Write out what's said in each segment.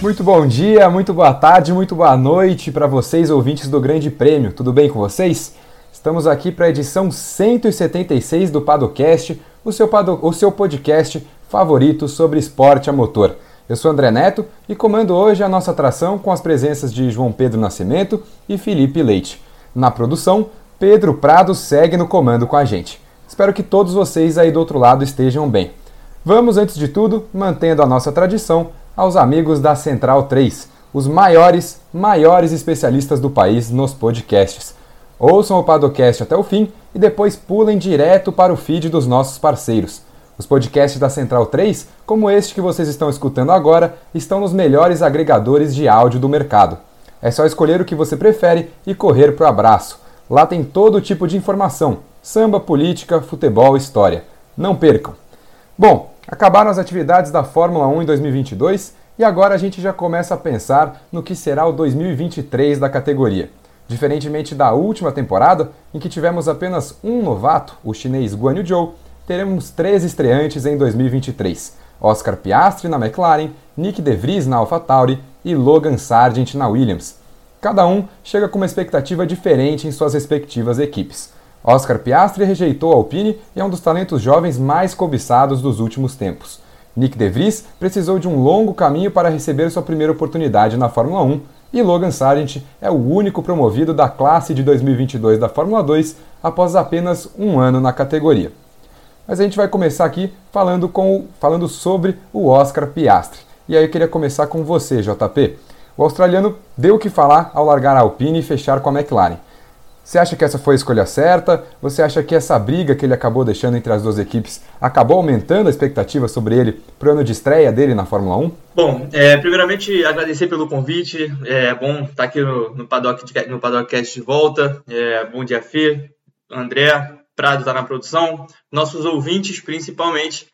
Muito bom dia, muito boa tarde, muito boa noite para vocês, ouvintes do Grande Prêmio. Tudo bem com vocês? Estamos aqui para a edição 176 do Padocast, o seu, pado, o seu podcast favorito sobre esporte a motor. Eu sou André Neto e comando hoje a nossa atração com as presenças de João Pedro Nascimento e Felipe Leite. Na produção, Pedro Prado segue no comando com a gente. Espero que todos vocês aí do outro lado estejam bem. Vamos, antes de tudo, mantendo a nossa tradição, aos amigos da Central 3, os maiores, maiores especialistas do país nos podcasts. Ouçam o Padocast até o fim e depois pulem direto para o feed dos nossos parceiros. Os podcasts da Central 3, como este que vocês estão escutando agora, estão nos melhores agregadores de áudio do mercado. É só escolher o que você prefere e correr para o abraço. Lá tem todo tipo de informação: samba, política, futebol, história. Não percam! Bom, acabaram as atividades da Fórmula 1 em 2022 e agora a gente já começa a pensar no que será o 2023 da categoria. Diferentemente da última temporada, em que tivemos apenas um novato, o chinês Guan Yu Zhou, teremos três estreantes em 2023: Oscar Piastri na McLaren, Nick De Vries na AlphaTauri e Logan Sargent na Williams. Cada um chega com uma expectativa diferente em suas respectivas equipes. Oscar Piastri rejeitou a Alpine e é um dos talentos jovens mais cobiçados dos últimos tempos. Nick De Vries precisou de um longo caminho para receber sua primeira oportunidade na Fórmula 1 e Logan Sargent é o único promovido da classe de 2022 da Fórmula 2 após apenas um ano na categoria. Mas a gente vai começar aqui falando, com, falando sobre o Oscar Piastri. E aí eu queria começar com você, JP. O australiano deu o que falar ao largar a Alpine e fechar com a McLaren. Você acha que essa foi a escolha certa? Você acha que essa briga que ele acabou deixando entre as duas equipes acabou aumentando a expectativa sobre ele para o ano de estreia dele na Fórmula 1? Bom, é, primeiramente agradecer pelo convite. É bom estar aqui no, no, paddock, no Paddockcast de volta. É, bom dia, Fê, André, Prado está na produção, nossos ouvintes principalmente.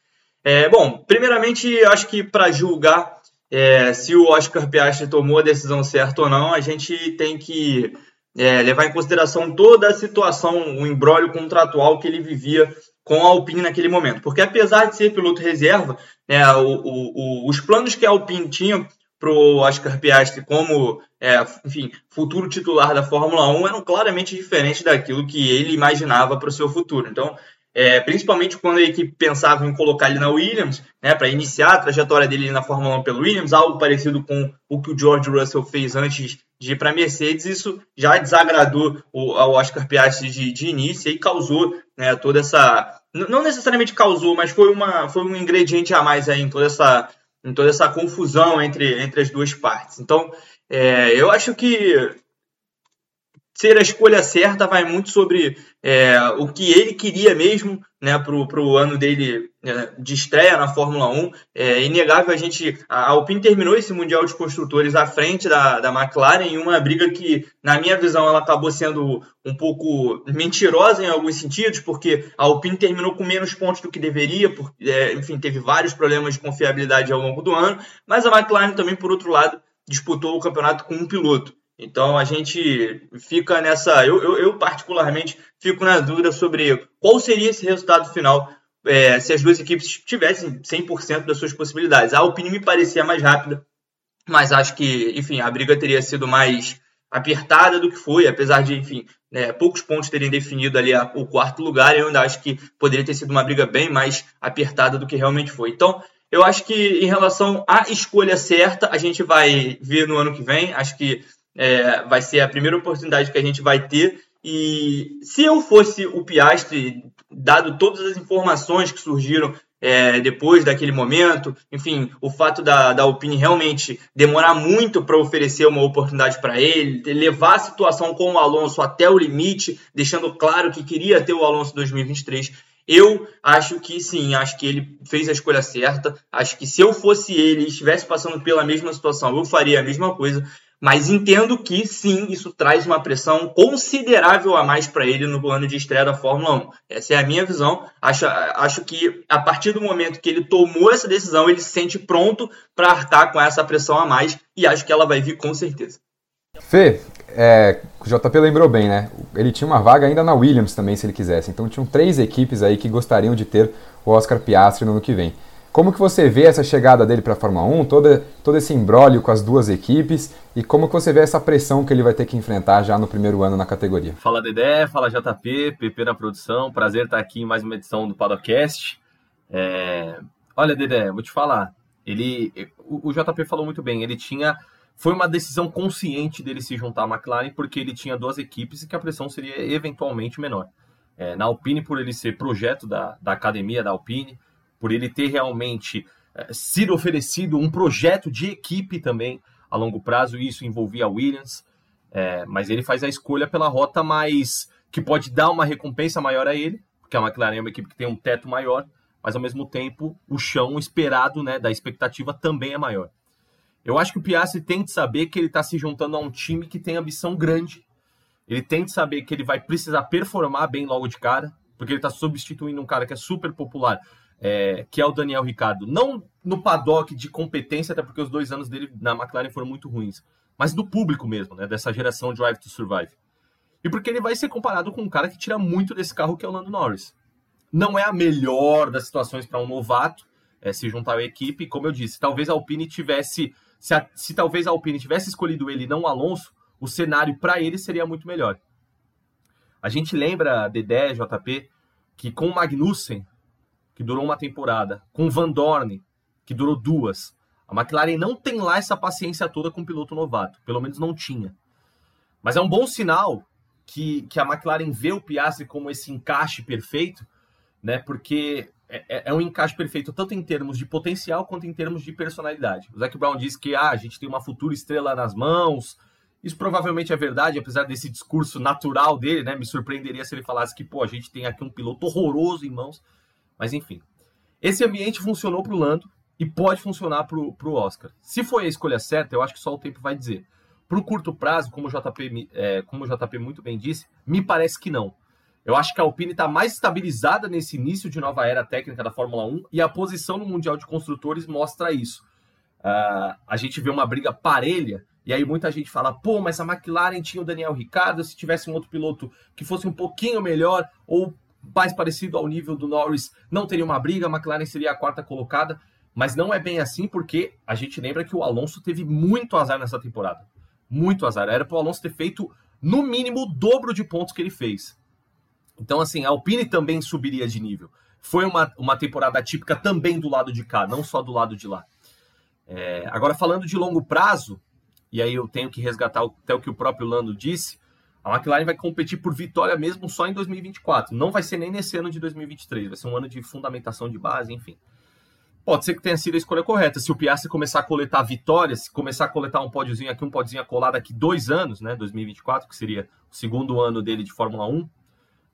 É, bom, primeiramente, acho que para julgar é, se o Oscar Piastri tomou a decisão certa ou não, a gente tem que é, levar em consideração toda a situação, o embrólio contratual que ele vivia com a Alpine naquele momento. Porque apesar de ser piloto reserva, né, o, o, o, os planos que a Alpine tinha para o Oscar Piastri como é, enfim, futuro titular da Fórmula 1 eram claramente diferentes daquilo que ele imaginava para o seu futuro. Então, é, principalmente quando a equipe pensava em colocar ele na Williams, né, para iniciar a trajetória dele na Fórmula 1 pelo Williams, algo parecido com o que o George Russell fez antes de ir para a Mercedes, isso já desagradou o, ao Oscar Piastri de, de início e causou né, toda essa. Não necessariamente causou, mas foi, uma, foi um ingrediente a mais aí em toda essa, em toda essa confusão entre, entre as duas partes. Então, é, eu acho que ser a escolha certa vai muito sobre é, o que ele queria mesmo né, para o ano dele é, de estreia na Fórmula 1. É inegável a gente. A Alpine terminou esse Mundial de Construtores à frente da, da McLaren em uma briga que, na minha visão, ela acabou sendo um pouco mentirosa em alguns sentidos, porque a Alpine terminou com menos pontos do que deveria, porque, é, enfim, teve vários problemas de confiabilidade ao longo do ano, mas a McLaren também, por outro lado, disputou o campeonato com um piloto. Então a gente fica nessa. Eu, eu, eu, particularmente fico na dúvida sobre qual seria esse resultado final é, se as duas equipes tivessem 100% das suas possibilidades. A Alpine me parecia mais rápida, mas acho que, enfim, a briga teria sido mais apertada do que foi, apesar de, enfim, né, poucos pontos terem definido ali a, o quarto lugar, eu ainda acho que poderia ter sido uma briga bem mais apertada do que realmente foi. Então, eu acho que em relação à escolha certa, a gente vai ver no ano que vem. Acho que é, vai ser a primeira oportunidade que a gente vai ter. E se eu fosse o Piastri, dado todas as informações que surgiram é, depois daquele momento, enfim, o fato da, da Alpine realmente demorar muito para oferecer uma oportunidade para ele, levar a situação com o Alonso até o limite, deixando claro que queria ter o Alonso 2023. Eu acho que sim, acho que ele fez a escolha certa. Acho que se eu fosse ele e estivesse passando pela mesma situação, eu faria a mesma coisa. Mas entendo que sim, isso traz uma pressão considerável a mais para ele no ano de estreia da Fórmula 1. Essa é a minha visão. Acho, acho que a partir do momento que ele tomou essa decisão, ele se sente pronto para arcar com essa pressão a mais e acho que ela vai vir com certeza. Fê, é, o JP lembrou bem, né? Ele tinha uma vaga ainda na Williams também, se ele quisesse. Então tinham três equipes aí que gostariam de ter o Oscar Piastri no ano que vem. Como que você vê essa chegada dele para a Fórmula 1, todo, todo esse embrólio com as duas equipes e como que você vê essa pressão que ele vai ter que enfrentar já no primeiro ano na categoria? Fala Dedé, fala JP, PP na produção, prazer estar aqui em mais uma edição do Padocast. É... Olha Dedé, vou te falar, ele, o, o JP falou muito bem, ele tinha foi uma decisão consciente dele se juntar à McLaren porque ele tinha duas equipes e que a pressão seria eventualmente menor. É, na Alpine, por ele ser projeto da, da academia da Alpine, por ele ter realmente é, sido oferecido um projeto de equipe também a longo prazo, e isso envolvia a Williams, é, mas ele faz a escolha pela rota mais que pode dar uma recompensa maior a ele, porque a McLaren é uma equipe que tem um teto maior, mas ao mesmo tempo o chão esperado né, da expectativa também é maior. Eu acho que o Piastri tem de saber que ele está se juntando a um time que tem ambição grande. Ele tem de saber que ele vai precisar performar bem logo de cara, porque ele está substituindo um cara que é super popular, é, que é o Daniel Ricardo. Não no paddock de competência, até porque os dois anos dele na McLaren foram muito ruins, mas do público mesmo, né, dessa geração Drive to Survive. E porque ele vai ser comparado com um cara que tira muito desse carro, que é o Lando Norris. Não é a melhor das situações para um novato é, se juntar à equipe. Como eu disse, talvez a Alpine tivesse se, a, se talvez a Alpine tivesse escolhido ele e não o Alonso, o cenário para ele seria muito melhor. A gente lembra, Dedé, JP, que com o Magnussen, que durou uma temporada, com Van Dorn, que durou duas, a McLaren não tem lá essa paciência toda com o piloto novato, pelo menos não tinha. Mas é um bom sinal que, que a McLaren vê o Piastri como esse encaixe perfeito, né? Porque é, é, é, um encaixe perfeito, tanto em termos de potencial quanto em termos de personalidade. O Zac Brown disse que ah, a gente tem uma futura estrela nas mãos. Isso provavelmente é verdade, apesar desse discurso natural dele, né? Me surpreenderia se ele falasse que, pô, a gente tem aqui um piloto horroroso em mãos. Mas enfim. Esse ambiente funcionou para o Lando e pode funcionar para o Oscar. Se foi a escolha certa, eu acho que só o tempo vai dizer. Para o curto prazo, como o JP, é, como o JP muito bem disse, me parece que não. Eu acho que a Alpine está mais estabilizada nesse início de nova era técnica da Fórmula 1 e a posição no Mundial de Construtores mostra isso. Uh, a gente vê uma briga parelha e aí muita gente fala, pô, mas a McLaren tinha o Daniel Ricciardo, se tivesse um outro piloto que fosse um pouquinho melhor ou mais parecido ao nível do Norris, não teria uma briga, a McLaren seria a quarta colocada. Mas não é bem assim, porque a gente lembra que o Alonso teve muito azar nessa temporada. Muito azar. Era para o Alonso ter feito, no mínimo, o dobro de pontos que ele fez. Então, assim, a Alpine também subiria de nível. Foi uma, uma temporada típica também do lado de cá, não só do lado de lá. É, agora, falando de longo prazo, e aí eu tenho que resgatar até o que o próprio Lando disse, a McLaren vai competir por vitória mesmo só em 2024. Não vai ser nem nesse ano de 2023, vai ser um ano de fundamentação de base, enfim. Pode ser que tenha sido a escolha correta. Se o Piastri começar a coletar vitórias, se começar a coletar um pódiozinho aqui, um pódiozinho colar daqui dois anos, né, 2024, que seria o segundo ano dele de Fórmula 1,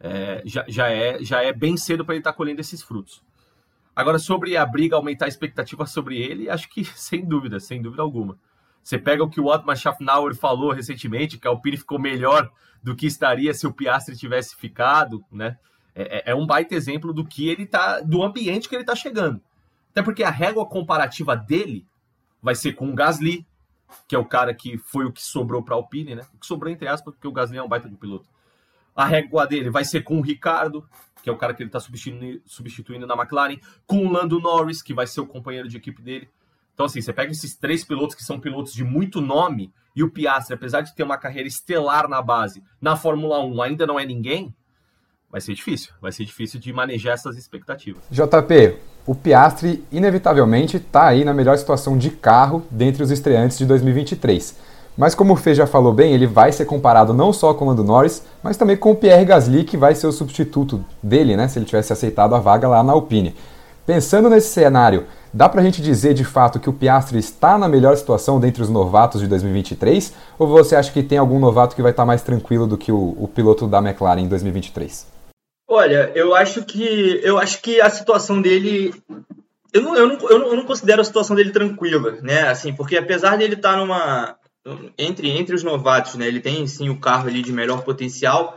é, já, já, é, já é bem cedo para ele estar tá colhendo esses frutos. Agora, sobre a briga, aumentar a expectativa sobre ele, acho que sem dúvida, sem dúvida alguma. Você pega o que o Otmar Schaffnauer falou recentemente, que a Alpine ficou melhor do que estaria se o Piastri tivesse ficado, né? É, é, é um baita exemplo do que ele tá, do ambiente que ele está chegando. Até porque a régua comparativa dele vai ser com o Gasly, que é o cara que foi o que sobrou para a Alpine, né? O que sobrou entre aspas, porque o Gasly é um baita de piloto. A régua dele vai ser com o Ricardo, que é o cara que ele está substituindo, substituindo na McLaren, com o Lando Norris, que vai ser o companheiro de equipe dele. Então, assim, você pega esses três pilotos que são pilotos de muito nome, e o Piastri, apesar de ter uma carreira estelar na base, na Fórmula 1 ainda não é ninguém, vai ser difícil. Vai ser difícil de manejar essas expectativas. JP, o Piastri, inevitavelmente, está aí na melhor situação de carro dentre os estreantes de 2023. Mas como o Fê já falou bem, ele vai ser comparado não só com o Lando Norris, mas também com o Pierre Gasly, que vai ser o substituto dele, né, se ele tivesse aceitado a vaga lá na Alpine. Pensando nesse cenário, dá pra gente dizer de fato que o Piastri está na melhor situação dentre os novatos de 2023? Ou você acha que tem algum novato que vai estar mais tranquilo do que o, o piloto da McLaren em 2023? Olha, eu acho que eu acho que a situação dele eu não, eu, não, eu, não, considero a situação dele tranquila, né? Assim, porque apesar de ele estar numa, entre, entre os novatos, né? Ele tem sim o carro ali de melhor potencial,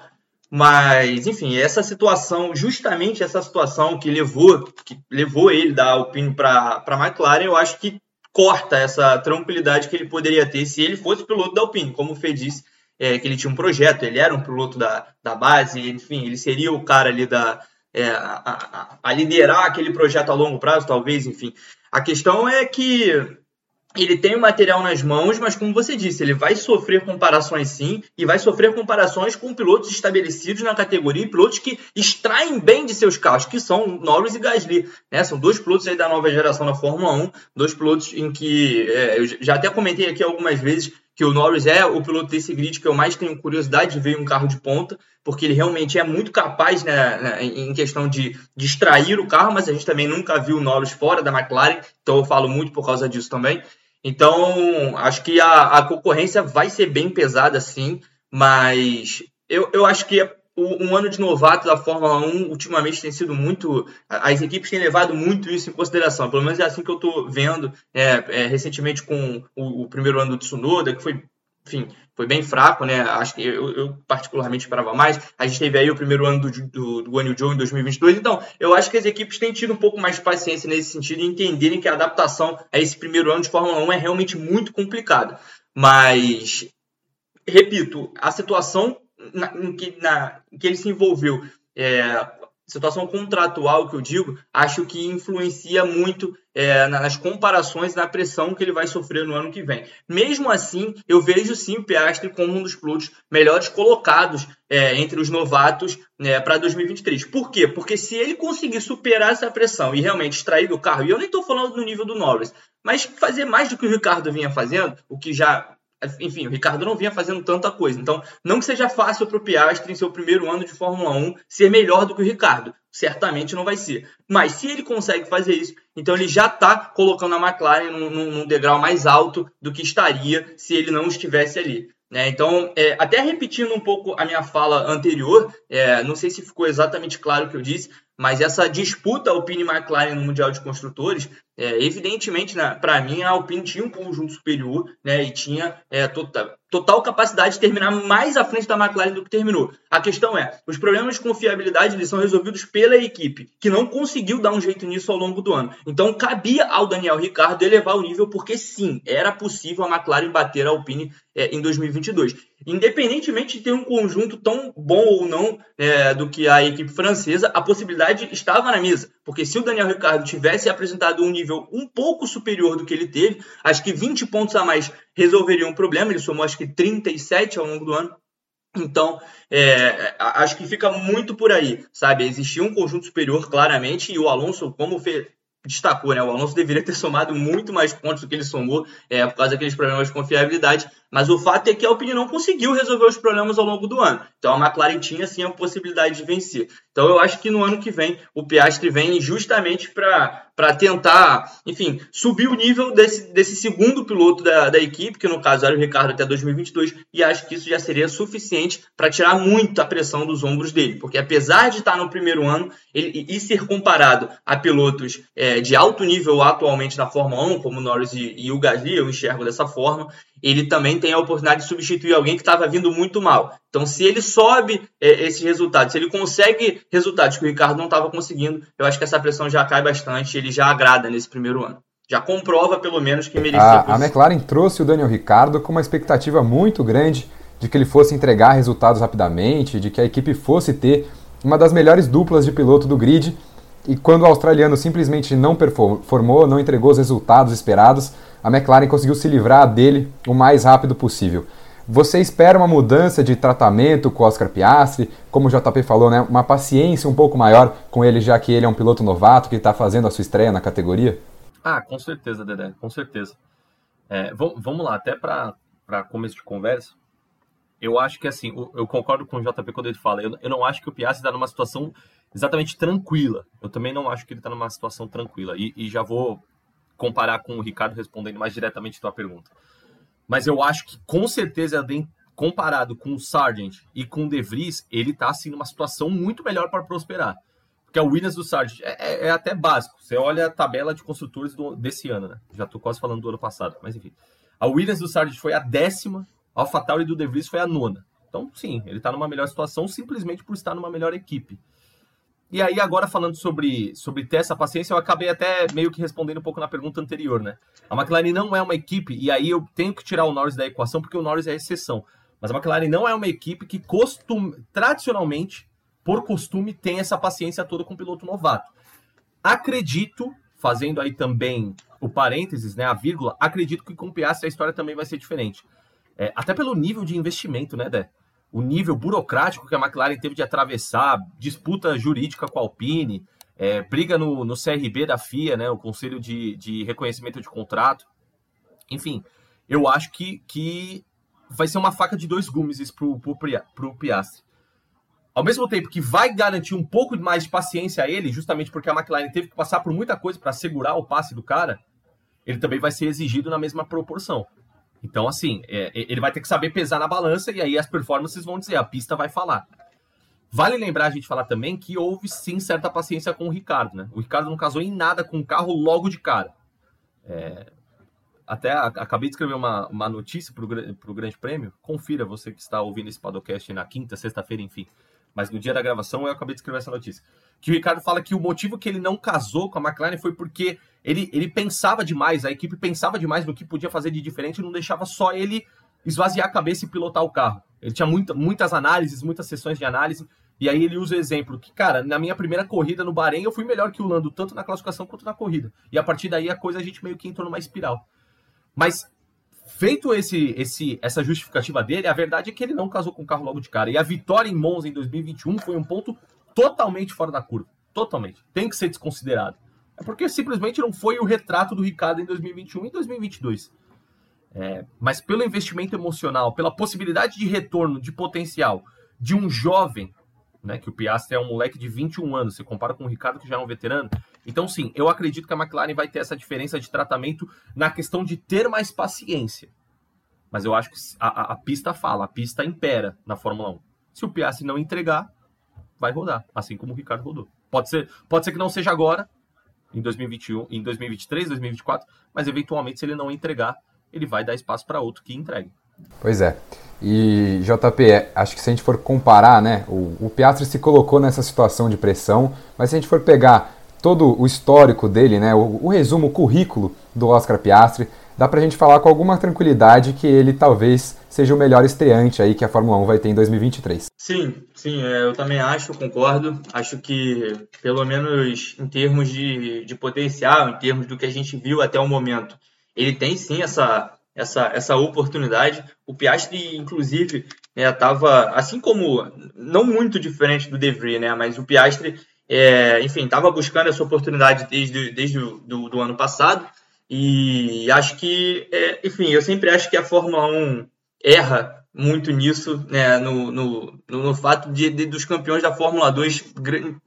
mas enfim, essa situação, justamente essa situação que levou, que levou ele da Alpine para a McLaren, eu acho que corta essa tranquilidade que ele poderia ter se ele fosse piloto da Alpine, como o Fê disse, é, que ele tinha um projeto, ele era um piloto da, da base, enfim, ele seria o cara ali da, é, a, a, a liderar aquele projeto a longo prazo, talvez, enfim. A questão é que ele tem o material nas mãos, mas como você disse, ele vai sofrer comparações sim, e vai sofrer comparações com pilotos estabelecidos na categoria e pilotos que extraem bem de seus carros, que são Norris e Gasly. Né? São dois pilotos aí da nova geração da Fórmula 1, dois pilotos em que é, eu já até comentei aqui algumas vezes que o Norris é o piloto desse grid que eu mais tenho curiosidade de ver um carro de ponta, porque ele realmente é muito capaz né, né em questão de distrair o carro, mas a gente também nunca viu o Norris fora da McLaren, então eu falo muito por causa disso também. Então, acho que a, a concorrência vai ser bem pesada, sim, mas eu, eu acho que um ano de novato da Fórmula 1 ultimamente tem sido muito. As equipes têm levado muito isso em consideração. Pelo menos é assim que eu estou vendo é, é, recentemente com o, o, primeiro ano do Tsunoda, que foi enfim, foi bem fraco, né? Acho que eu, eu, particularmente esperava mais. A gente teve aí o primeiro ano do, do, do Guanyu Zhou em 2022. Então, eu acho que as equipes têm tido um pouco mais de paciência nesse sentido e entenderem que a adaptação a esse primeiro ano de Fórmula 1 é realmente muito complicada. Mas, repito, a situação na, em, que, na, em que ele se envolveu é, situação contratual que eu digo, acho que influencia muito é, nas comparações na pressão que ele vai sofrer no ano que vem. Mesmo assim, eu vejo sim o Piastri como um dos pilotos melhores colocados é, entre os novatos né, para 2023. Por quê? Porque se ele conseguir superar essa pressão e realmente extrair do carro, e eu nem estou falando no nível do Norris, mas fazer mais do que o Ricardo vinha fazendo, o que já enfim, o Ricardo não vinha fazendo tanta coisa. Então, não que seja fácil para o Piastri, em seu primeiro ano de Fórmula 1, ser melhor do que o Ricardo. Certamente não vai ser. Mas se ele consegue fazer isso, então ele já está colocando a McLaren num, num, degrau mais alto do que estaria se ele não estivesse ali. Né? Então, é, até repetindo um pouco a minha fala anterior, é, não sei se ficou exatamente claro o que eu disse, mas essa disputa Alpine e McLaren no Mundial de Construtores, é, evidentemente, né, para mim, a Alpine tinha um conjunto superior né, e tinha é, total, total capacidade de terminar mais à frente da McLaren do que terminou. A questão é, os problemas de confiabilidade eles são resolvidos pela equipe, que não conseguiu dar um jeito nisso ao longo do ano. Então, cabia ao Daniel Ricciardo elevar o nível, porque sim, era possível a McLaren bater a Alpine é, em 2022 independentemente de ter um conjunto tão bom ou não é, do que a equipe francesa, a possibilidade estava na mesa. Porque se o Daniel Ricciardo tivesse apresentado um nível um pouco superior do que ele teve, acho que 20 pontos a mais resolveriam o problema. Ele somou acho que 37 ao longo do ano. Então, é, acho que fica muito por aí, sabe? Existia um conjunto superior, claramente, e o Alonso, como fez, destacou, né? O Alonso deveria ter somado muito mais pontos do que ele somou, é, por causa daqueles problemas de confiabilidade. Mas o fato é que a Alpine não conseguiu resolver os problemas ao longo do ano. Então a McLaren tinha sim a possibilidade de vencer. Então eu acho que no ano que vem o Piastri vem justamente para tentar, enfim, subir o nível desse, desse segundo piloto da, da equipe, que no caso era o Ricardo até 2022, e acho que isso já seria suficiente para tirar muita pressão dos ombros dele. Porque apesar de estar no primeiro ano ele, e ser comparado a pilotos é, de alto nível atualmente na Fórmula 1, como Norris e, e o Gasly, eu enxergo dessa forma, ele também tem a oportunidade de substituir alguém que estava vindo muito mal. Então, se ele sobe é, esses resultados, se ele consegue resultados que o Ricardo não estava conseguindo, eu acho que essa pressão já cai bastante, ele já agrada nesse primeiro ano. Já comprova, pelo menos, que merecia. A, a McLaren trouxe o Daniel Ricardo com uma expectativa muito grande de que ele fosse entregar resultados rapidamente, de que a equipe fosse ter uma das melhores duplas de piloto do grid. E quando o australiano simplesmente não performou, não entregou os resultados esperados, a McLaren conseguiu se livrar dele o mais rápido possível. Você espera uma mudança de tratamento com o Oscar Piastri, como o JP falou, né? uma paciência um pouco maior com ele, já que ele é um piloto novato que está fazendo a sua estreia na categoria? Ah, com certeza, Dedé, com certeza. É, vamos lá, até para começo de conversa, eu acho que assim, eu concordo com o JP quando ele fala, eu, eu não acho que o Piastri está numa situação exatamente tranquila. Eu também não acho que ele está numa situação tranquila. E, e já vou comparar com o Ricardo respondendo mais diretamente a tua pergunta. Mas eu acho que com certeza comparado com o Sargent e com o De Vries, ele está assim numa situação muito melhor para prosperar. Porque a Williams do Sargent é, é, é, até básico. Você olha a tabela de construtores do, desse ano, né? Já estou quase falando do ano passado, mas enfim. A Williams do Sargent foi a décima, a AlphaTauri do De Vries foi a nona. Então, sim, ele está numa melhor situação simplesmente por estar numa melhor equipe. E aí, agora falando sobre, sobre ter essa paciência, eu acabei até meio que respondendo um pouco na pergunta anterior, né? A McLaren não é uma equipe, e aí eu tenho que tirar o Norris da equação, porque o Norris é exceção. Mas a McLaren não é uma equipe que costum, tradicionalmente por costume, tem essa paciência toda com o piloto novato. Acredito, fazendo aí também o parênteses, né, a vírgula, acredito que com o Piastri a história também vai ser diferente. É, até pelo nível de investimento, né, Dé? O nível burocrático que a McLaren teve de atravessar, disputa jurídica com a Alpine, é, briga no, no CRB da FIA, né, o Conselho de, de Reconhecimento de Contrato. Enfim, eu acho que, que vai ser uma faca de dois gumes para o Piastri. Ao mesmo tempo que vai garantir um pouco mais de paciência a ele, justamente porque a McLaren teve que passar por muita coisa para segurar o passe do cara, ele também vai ser exigido na mesma proporção. Então, assim, é, ele vai ter que saber pesar na balança e aí as performances vão dizer, a pista vai falar. Vale lembrar a gente falar também que houve sim certa paciência com o Ricardo, né? O Ricardo não casou em nada com o carro logo de cara. É, até acabei de escrever uma, uma notícia para o Grande Prêmio. Confira você que está ouvindo esse podcast na quinta, sexta-feira, enfim. Mas no dia da gravação eu acabei de escrever essa notícia. Que o Ricardo fala que o motivo que ele não casou com a McLaren foi porque ele, ele pensava demais, a equipe pensava demais no que podia fazer de diferente e não deixava só ele esvaziar a cabeça e pilotar o carro. Ele tinha muita, muitas análises, muitas sessões de análise. E aí ele usa o exemplo que, cara, na minha primeira corrida no Bahrein eu fui melhor que o Lando, tanto na classificação quanto na corrida. E a partir daí a coisa a gente meio que entrou numa espiral. Mas feito esse, esse, essa justificativa dele, a verdade é que ele não casou com o carro logo de cara. E a vitória em Monza em 2021 foi um ponto totalmente fora da curva. Totalmente. Tem que ser desconsiderado. É porque simplesmente não foi o retrato do Ricardo em 2021 e 2022. É, mas pelo investimento emocional, pela possibilidade de retorno, de potencial de um jovem né? Que o Piastri é um moleque de 21 anos, se compara com o Ricardo, que já é um veterano. Então, sim, eu acredito que a McLaren vai ter essa diferença de tratamento na questão de ter mais paciência. Mas eu acho que a, a, pista fala, a pista impera na Fórmula 1. Se o Piastri não entregar, vai rodar, assim como o Ricardo rodou. Pode ser, pode ser que não seja agora, em 2021, em 2023, 2024, mas eventualmente se ele não entregar, ele vai dar espaço para outro que entregue. Pois é. E JP, acho que se a gente for comparar, né, o, o Piastri se colocou nessa situação de pressão, mas se a gente for pegar todo o histórico dele, né, o, o resumo, o currículo do Oscar Piastri, dá pra gente falar com alguma tranquilidade que ele talvez seja o melhor estreante aí que a Fórmula 1 vai ter em 2023. Sim, sim, é, eu também acho, concordo. Acho que, pelo menos em termos de, de potencial, em termos do que a gente viu até o momento, ele tem sim essa, essa, essa oportunidade. O Piastri, inclusive, estava, né, assim como, não muito diferente do De Vries, né, mas o Piastri, é, enfim, estava buscando essa oportunidade desde, desde o do, ano passado. E acho que, é, enfim, eu sempre acho que a Fórmula 1 erra muito nisso, né, no, no, no, fato de, de, dos campeões da Fórmula 2,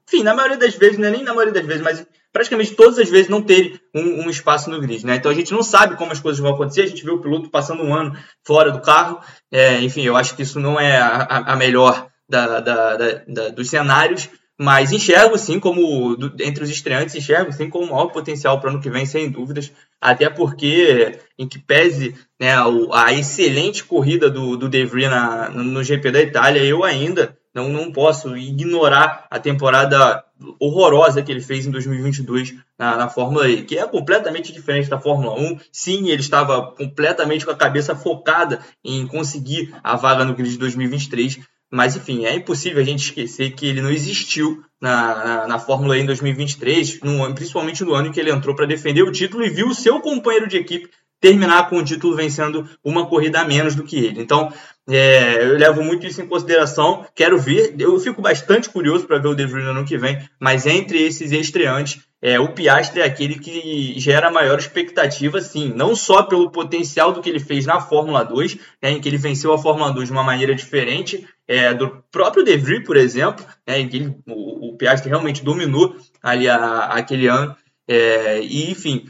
enfim, na maioria das vezes, né, nem na maioria das vezes, mas praticamente todas as vezes não terem um, um, espaço no grid, né? Então a gente não sabe como as coisas vão acontecer, a gente vê o piloto passando um ano fora do carro, é, enfim, eu acho que isso não é a, a melhor da, da, da, dos cenários, mas enxergo sim como, entre os estreantes, enxergo sim como maior potencial para o ano que vem, sem dúvidas, até porque, em que pese né, a excelente corrida do, do De Vries na, no GP da Itália, eu ainda não, não posso ignorar a temporada horrorosa que ele fez em 2022 na, na, Fórmula E, que é completamente diferente da Fórmula 1. Sim, ele estava completamente com a cabeça focada em conseguir a vaga no grid de 2023, mas enfim, é impossível a gente esquecer que ele não existiu na, na, na Fórmula E em 2023, no, principalmente no ano em que ele entrou para defender o título e viu o seu companheiro de equipe terminar com o título vencendo uma corrida a menos do que ele. Então, é, eu levo muito isso em consideração. Quero ver, eu fico bastante curioso para ver o De Vries no ano que vem, mas entre esses estreantes, é, o Piastri é aquele que gera maior expectativa, sim, não só pelo potencial do que ele fez na Fórmula 2, né, em que ele venceu a Fórmula 2 de uma maneira diferente é, do próprio De Vries, por exemplo, né, que ele, o, o Piastri realmente dominou ali a, aquele ano. É, e, enfim,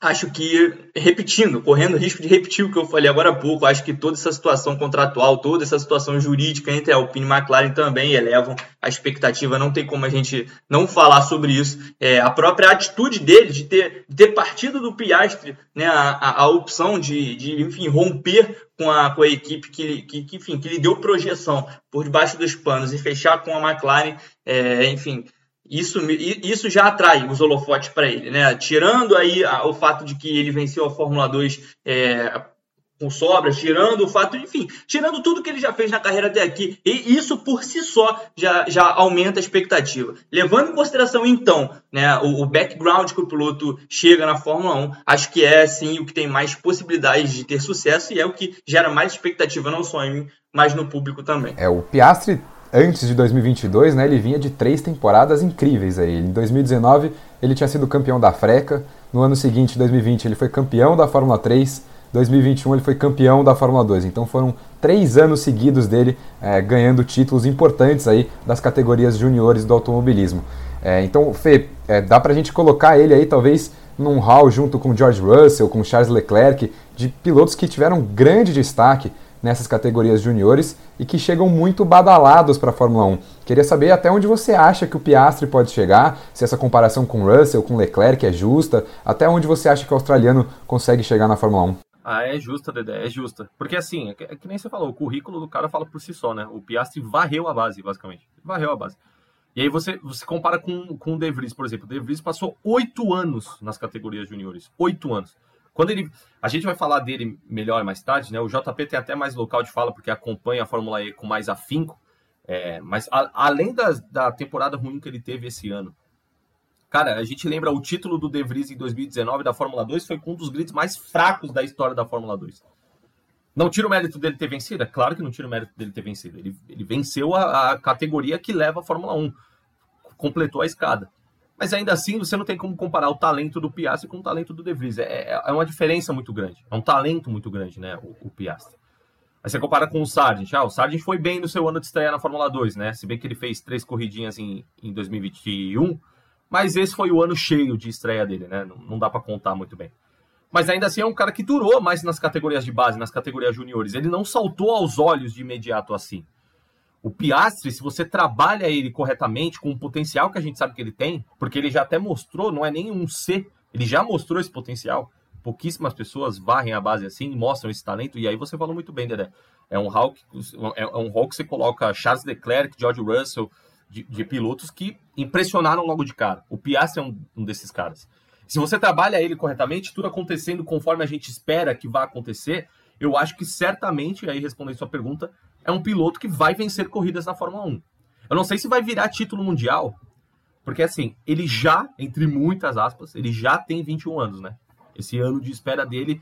acho que, repetindo, correndo o risco de repetir o que eu falei agora há pouco, acho que toda essa situação contratual, toda essa situação jurídica entre a Alpine e a McLaren também elevam a expectativa, não tem como a gente não falar sobre isso. É, a própria atitude dele de ter, de ter partido do Piastre, né, a, a, a opção de, de, enfim, romper com a, com a equipe que, que, que, enfim, que lhe deu projeção por debaixo dos panos e fechar com a McLaren, é, enfim, isso, isso já atrai os holofotes para ele, né? Tirando aí o fato de que ele venceu a Fórmula 2 é, com sobras, tirando o fato, enfim, tirando tudo que ele já fez na carreira até aqui. E isso por si só já, já aumenta a expectativa. Levando em consideração, então, né, o, o background que o piloto chega na Fórmula 1, acho que é sim o que tem mais possibilidades de ter sucesso e é o que gera mais expectativa, não só em mim, mas no público também. É, o Piastri antes de 2022, né, ele vinha de três temporadas incríveis aí. Em 2019, ele tinha sido campeão da Freca. No ano seguinte, 2020, ele foi campeão da Fórmula 3. 2021 ele foi campeão da Fórmula 2. Então foram três anos seguidos dele é, ganhando títulos importantes aí das categorias juniores do automobilismo. É, então, Fê, é, dá pra gente colocar ele aí talvez num hall junto com George Russell, com Charles Leclerc, de pilotos que tiveram grande destaque nessas categorias juniores e que chegam muito badalados para a Fórmula 1. Queria saber até onde você acha que o Piastri pode chegar, se essa comparação com Russell, com Leclerc é justa, até onde você acha que o australiano consegue chegar na Fórmula 1. Ah, é justa, Dedé, é justa. Porque assim, é que, é que, nem você falou, o currículo do cara fala por si só, né? O Piastri varreu a base, basicamente. Varreu a base. E aí você, você compara com, com o De Vries, por exemplo. O De Vries passou oito anos nas categorias juniores. Oito anos. Quando ele. A gente vai falar dele melhor mais tarde, né? O JP tem até mais local de fala, porque acompanha a Fórmula E com mais afinco. É, mas a, além da, da temporada ruim que ele teve esse ano, Cara, a gente lembra o título do De Vries em 2019 da Fórmula 2 foi um dos gritos mais fracos da história da Fórmula 2. Não tira o mérito dele ter vencido? É claro que não tira o mérito dele ter vencido. Ele, ele venceu a, a, categoria que leva a Fórmula 1. Completou a escada. Mas ainda assim, você não tem como comparar o talento do Piastri com o talento do De Vries. É, é, é uma diferença muito grande. É um talento muito grande, né, o, o Piastri. Aí você compara com o Sargent. Ah, o Sargent foi bem no seu ano de estreia na Fórmula 2, né? Se bem que ele fez três corridinhas em, em 2021 mas esse foi o ano cheio de estreia dele, né? Não, não dá para contar muito bem. Mas ainda assim é um cara que durou mais nas categorias de base, nas categorias juniores. Ele não saltou aos olhos de imediato assim. O Piastri, se você trabalha ele corretamente, com o potencial que a gente sabe que ele tem, porque ele já até mostrou, não é nem um C, ele já mostrou esse potencial. Pouquíssimas pessoas varrem a base assim, mostram esse talento, e aí você falou muito bem, Dedé. É um hall que, é um hall que você coloca Charles Leclerc, George Russell, de, de, pilotos que impressionaram logo de cara. O Piastri é um, um, desses caras. Se você trabalha ele corretamente, tudo acontecendo conforme a gente espera que vá acontecer, eu acho que certamente, aí respondendo sua pergunta, é um piloto que vai vencer corridas na Fórmula 1. Eu não sei se vai virar título mundial, porque assim, ele já, entre muitas aspas, ele já tem 21 anos, né? Esse ano de espera dele,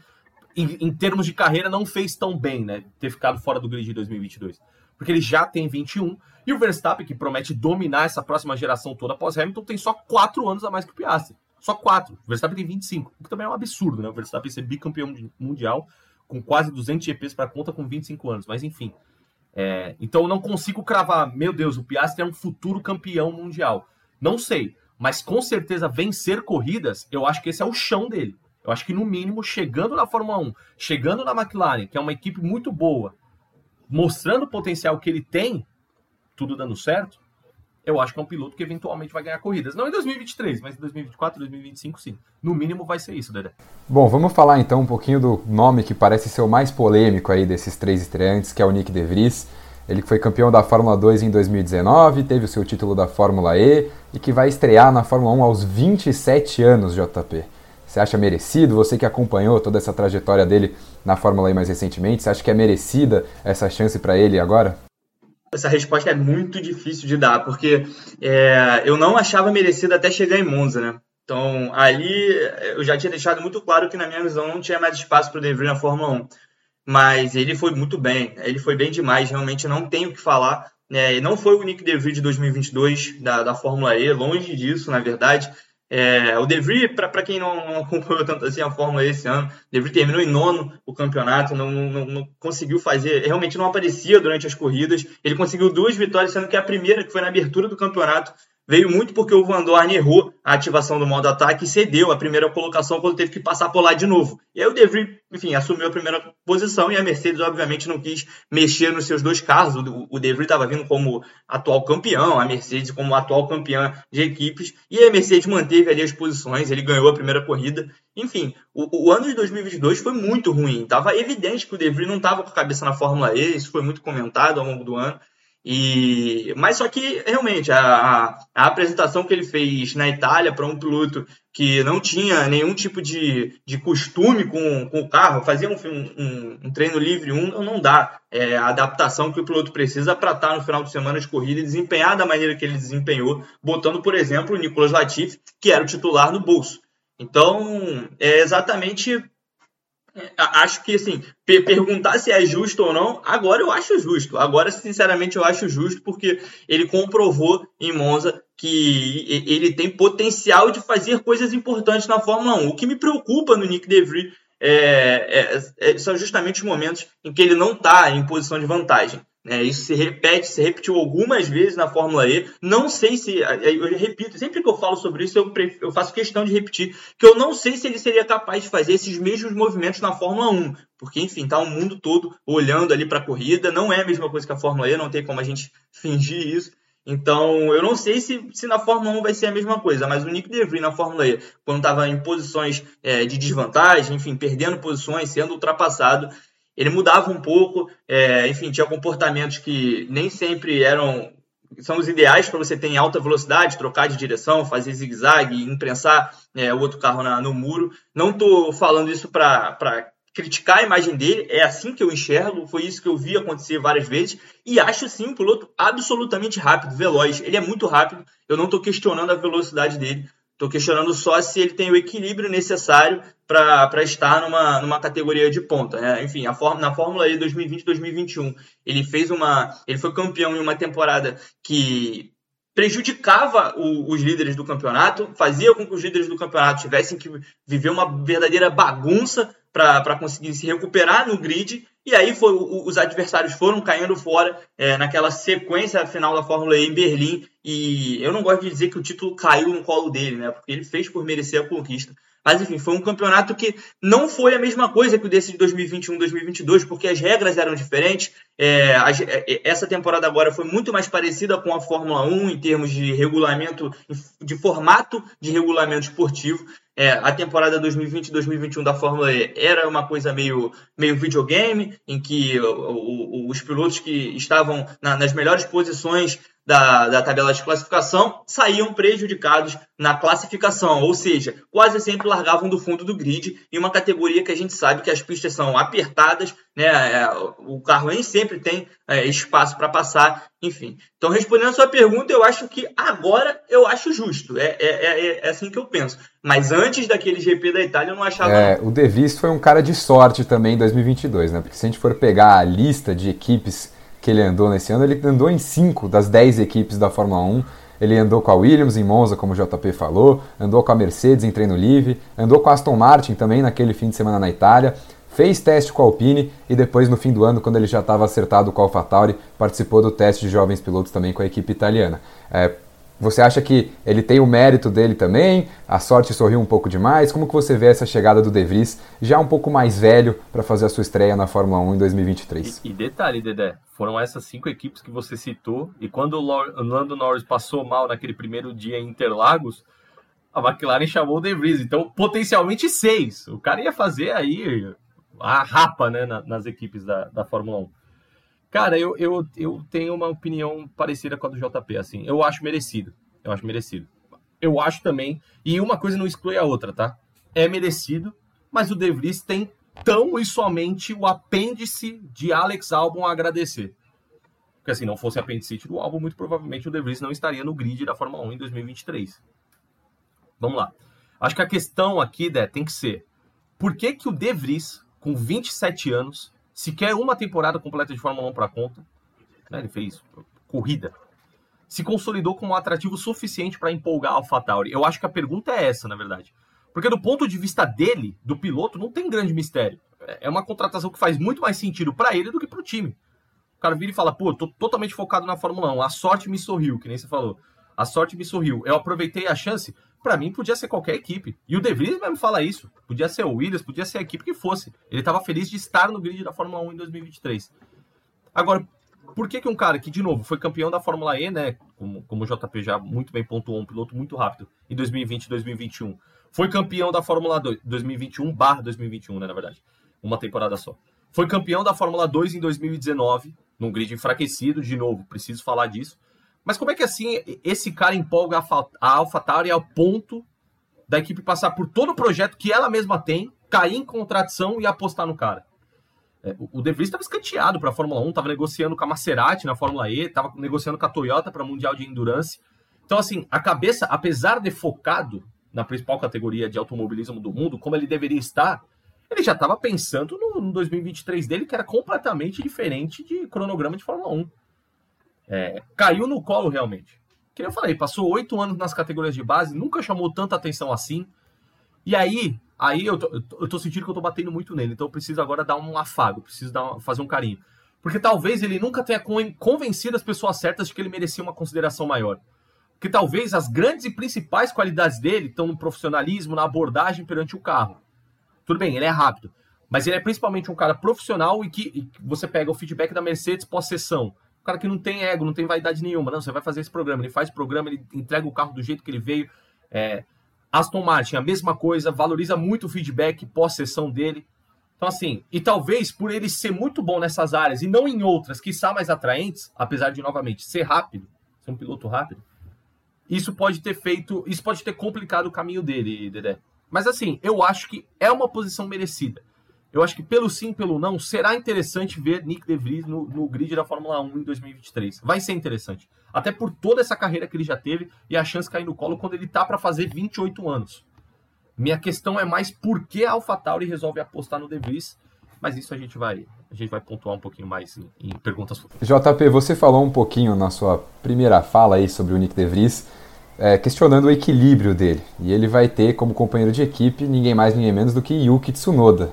em, em termos de carreira, não fez tão bem, né? Ter ficado fora do grid de 2022 porque ele já tem 21. E o Verstappen, que promete dominar essa próxima geração toda após Hamilton, tem só 4 anos a mais que o Piastri. Só 4. O Verstappen tem 25, o que também é um absurdo, né? O Verstappen ser bicampeão mundial com quase 200 GPs para conta com 25 anos, mas enfim. É, então eu não consigo cravar, meu Deus, o Piastri é um futuro campeão mundial. Não sei, mas com certeza vencer corridas, eu acho que esse é o chão dele. Eu acho que no mínimo, chegando na Fórmula 1, chegando na McLaren, que é uma equipe muito boa, mostrando o potencial que ele tem, tudo dando certo, eu acho que é um piloto que eventualmente vai ganhar corridas. Não em 2023, mas em 2024, 2025, sim. No mínimo vai ser isso, Dedé. Bom, vamos falar então um pouquinho do nome que parece ser o mais polêmico aí desses três estreantes, que é o Nick De Vries. Ele foi campeão da Fórmula 2 em 2019, teve o seu título da Fórmula E e que vai estrear na Fórmula 1 aos 27 anos, JP. Você acha merecido? Você que acompanhou toda essa trajetória dele na Fórmula E mais recentemente, você acha que é merecida essa chance para ele agora? Essa resposta é muito difícil de dar, porque é, eu não achava merecida até chegar em Monza, né? Então, ali eu já tinha deixado muito claro que, na minha visão, não tinha mais espaço para o De na Fórmula 1. Mas ele foi muito bem, ele foi bem demais, realmente não tenho o que falar. É, não foi o Nick De de 2022 da, da Fórmula E, longe disso, na verdade. É, o De Vries, para quem não, acompanhou tanto assim a Fórmula esse ano, De Vries terminou em nono o campeonato, não, não, não, conseguiu fazer, realmente não aparecia durante as corridas. Ele conseguiu duas vitórias, sendo que a primeira, que foi na abertura do campeonato, veio muito porque o Van Dorn errou a ativação do modo ataque e cedeu a primeira colocação quando teve que passar por lá de novo. E aí o De Vries, enfim, assumiu a primeira posição e a Mercedes, obviamente, não quis mexer nos seus dois carros. O De Vries estava vindo como atual campeão, a Mercedes como atual campeã de equipes, e a Mercedes manteve ali as posições, ele ganhou a primeira corrida. Enfim, o, o ano de 2022 foi muito ruim. Estava evidente que o De Vries não estava com a cabeça na Fórmula E, isso foi muito comentado ao longo do ano. E, mas só que realmente a, a, apresentação que ele fez na Itália para um piloto que não tinha nenhum tipo de, de costume com, com o carro, fazia um, um, um treino livre um, não dá. É a adaptação que o piloto precisa para estar tá no final de semana de corrida e desempenhar da maneira que ele desempenhou, botando, por exemplo, o Nicolas Latifi, que era o titular no bolso. Então, é exatamente acho que assim, perguntar se é justo ou não, agora eu acho justo. Agora, sinceramente, eu acho justo porque ele comprovou em Monza que ele tem potencial de fazer coisas importantes na Fórmula 1. O que me preocupa no Nick DeVries é, é, é, são justamente os momentos em que ele não está em posição de vantagem. É, isso se repete, se repetiu algumas vezes na Fórmula E. Não sei se, eu repito, sempre que eu falo sobre isso, eu, eu faço questão de repetir que eu não sei se ele seria capaz de fazer esses mesmos movimentos na Fórmula 1, porque enfim, tá o mundo todo olhando ali para a corrida. Não é a mesma coisa que a Fórmula E, não tem como a gente fingir isso. Então, eu não sei se, se na Fórmula 1 vai ser a mesma coisa, mas o Nick DeVries na Fórmula E, quando estava em posições é, de desvantagem, enfim, perdendo posições, sendo ultrapassado, ele mudava um pouco, é, enfim, tinha comportamentos que nem sempre eram são os ideais para você ter em alta velocidade, trocar de direção, fazer zigue-zague, imprensar é, o outro carro na, no muro. Não estou falando isso para criticar a imagem dele, é assim que eu enxergo, foi isso que eu vi acontecer várias vezes, e acho sim um piloto absolutamente rápido, veloz. Ele é muito rápido, eu não estou questionando a velocidade dele, Estou questionando só se ele tem o equilíbrio necessário para estar numa, numa categoria de ponta. Né? Enfim, a na Fórmula E 2020-2021, ele fez uma. Ele foi campeão em uma temporada que prejudicava o, os líderes do campeonato, fazia com que os líderes do campeonato tivessem que viver uma verdadeira bagunça para conseguir se recuperar no grid. E aí foi, os adversários foram caindo fora é, naquela sequência final da Fórmula E em Berlim. E eu não gosto de dizer que o título caiu no colo dele, né? Porque ele fez por merecer a conquista. Mas enfim, foi um campeonato que não foi a mesma coisa que o desse de 2021-2022, porque as regras eram diferentes. É, a, é, essa temporada agora foi muito mais parecida com a Fórmula 1 em termos de regulamento, de formato de regulamento esportivo. É, a temporada 2020-2021 da Fórmula E era uma coisa meio, meio videogame, em que o, o, os pilotos que estavam na, nas melhores posições da, da tabela de classificação saíam prejudicados na classificação, ou seja, quase sempre largavam do fundo do grid em uma categoria que a gente sabe que as pistas são apertadas, né? É, o carro nem sempre tem é, espaço para passar, enfim. Então, respondendo a sua pergunta, eu acho que agora eu acho justo, é, é, é, é assim que eu penso. Mas antes daquele GP da Itália eu não achava. É, o De foi um cara de sorte também em 2022, né? Porque se a gente for pegar a lista de equipes que ele andou nesse ano, ele andou em cinco das dez equipes da Fórmula 1. Ele andou com a Williams em Monza, como o JP falou, andou com a Mercedes em treino livre, andou com a Aston Martin também naquele fim de semana na Itália, fez teste com a Alpine e depois, no fim do ano, quando ele já estava acertado com a AlphaTauri, participou do teste de jovens pilotos também com a equipe italiana. É, você acha que ele tem o mérito dele também? A sorte sorriu um pouco demais? Como que você vê essa chegada do De Vries, já um pouco mais velho, para fazer a sua estreia na Fórmula 1 em 2023? E, e, detalhe, Dedé, foram essas cinco equipes que você citou, e quando o Lando Norris passou mal naquele primeiro dia em Interlagos, a McLaren chamou o De Vries, então potencialmente seis. O cara ia fazer aí a rapa né, nas equipes da, da Fórmula 1. Cara, eu, eu, eu tenho uma opinião parecida com a do JP, assim. Eu acho merecido. Eu acho merecido. Eu acho também. E uma coisa não exclui a outra, tá? É merecido, mas o De Vries tem tão e somente o apêndice de Alex Albon a agradecer. Porque assim, não fosse apêndice do álbum, muito provavelmente o De Vries não estaria no grid da Fórmula 1 em 2023. Vamos lá. Acho que a questão aqui, Dé, tem que ser: por que, que o De Vries, com 27 anos, sequer uma temporada completa de Fórmula 1 para conta. Né? Ele fez corrida. Se consolidou como um atrativo suficiente para empolgar a AlphaTauri. Eu acho que a pergunta é essa, na verdade. Porque do ponto de vista dele, do piloto, não tem grande mistério. É uma contratação que faz muito mais sentido para ele do que para o time. O cara vira e fala, pô, tô totalmente focado na Fórmula 1. A sorte me sorriu, que nem você falou. A sorte me sorriu. Eu aproveitei a chance para mim podia ser qualquer equipe. E o De Vries mesmo fala isso. Podia ser o Williams, podia ser a equipe que fosse. Ele estava feliz de estar no grid da Fórmula 1 em 2023. Agora, por que, que um cara que, de novo, foi campeão da Fórmula E, né? Como, como o JP já muito bem pontuou, um piloto muito rápido, em 2020 e 2021. Foi campeão da Fórmula 2, 2021 barra 2021, né, na verdade. Uma temporada só. Foi campeão da Fórmula 2 em 2019. num grid enfraquecido, de novo, preciso falar disso. Mas como é que assim esse cara empolga a AlphaTauri ao ponto da equipe passar por todo o projeto que ela mesma tem, cair em contradição e apostar no cara? É, o De Vries estava escanteado para a Fórmula 1, estava negociando com a Maserati na Fórmula E, estava negociando com a Toyota para Mundial de Endurance. Então, assim, a cabeça, apesar de focado na principal categoria de automobilismo do mundo, como ele deveria estar, ele já estava pensando no, no, 2023 dele, que era completamente diferente de cronograma de Fórmula 1. É, caiu no colo realmente. Que eu falei, passou oito anos nas categorias de base, nunca chamou tanta atenção assim. E aí, aí eu tô, eu tô sentindo que eu tô batendo muito nele, então eu preciso agora dar um afago, preciso dar, fazer um carinho. Porque talvez ele nunca tenha convencido as pessoas certas de que ele merecia uma consideração maior. Porque talvez as grandes e principais qualidades dele estão no profissionalismo, na abordagem perante o carro. Tudo bem, ele é rápido. Mas ele é principalmente um cara profissional e que, e que você pega o feedback da Mercedes pós-sessão. Cara que não tem ego, não tem vaidade nenhuma. Não, você vai fazer esse programa. Ele faz o programa, ele entrega o carro do jeito que ele veio. É, Aston Martin, a mesma coisa, valoriza muito o feedback pós-sessão dele. Então, assim, e talvez por ele ser muito bom nessas áreas e não em outras que são mais atraentes, apesar de, novamente, ser rápido, ser um piloto rápido, isso pode ter feito, isso pode ter complicado o caminho dele, Dedé. Mas assim, eu acho que é uma posição merecida. Eu acho que pelo sim, pelo não, será interessante ver Nick DeVries no, no grid da Fórmula 1 em 2023. Vai ser interessante. Até por toda essa carreira que ele já teve e a chance de cair no colo quando ele tá para fazer 28 anos. Minha questão é mais por que a AlphaTauri resolve apostar no DeVries, mas isso a gente vai a gente vai pontuar um pouquinho mais em, em perguntas futuras. JP, você falou um pouquinho na sua primeira fala aí sobre o Nick DeVries é, questionando o equilíbrio dele. E ele vai ter como companheiro de equipe ninguém mais, ninguém menos do que Yuki Tsunoda.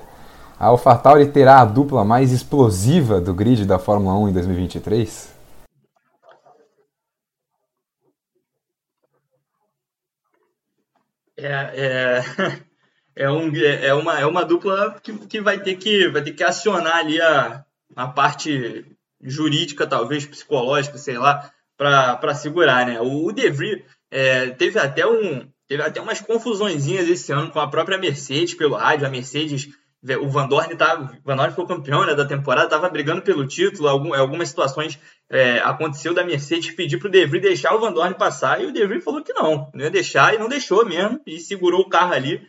A AlphaTauri terá a dupla mais explosiva do grid da Fórmula 1 em 2023? É, é, é, um, é, uma, é uma dupla que, que, vai, ter que vai ter que acionar ali a, a parte jurídica, talvez psicológica, sei lá, para segurar, né? O, o De Vries, é, teve até um teve até umas confusõezinhas esse ano com a própria Mercedes pelo rádio. A Mercedes, o Van Dorn tava, o Van Dorn foi campeão né, da temporada, estava brigando pelo título. Algum, algumas situações é, aconteceu da Mercedes pedir para o De Vries deixar o Van Dorn passar e o De Vries falou que não, não ia deixar e não deixou mesmo e segurou o carro ali.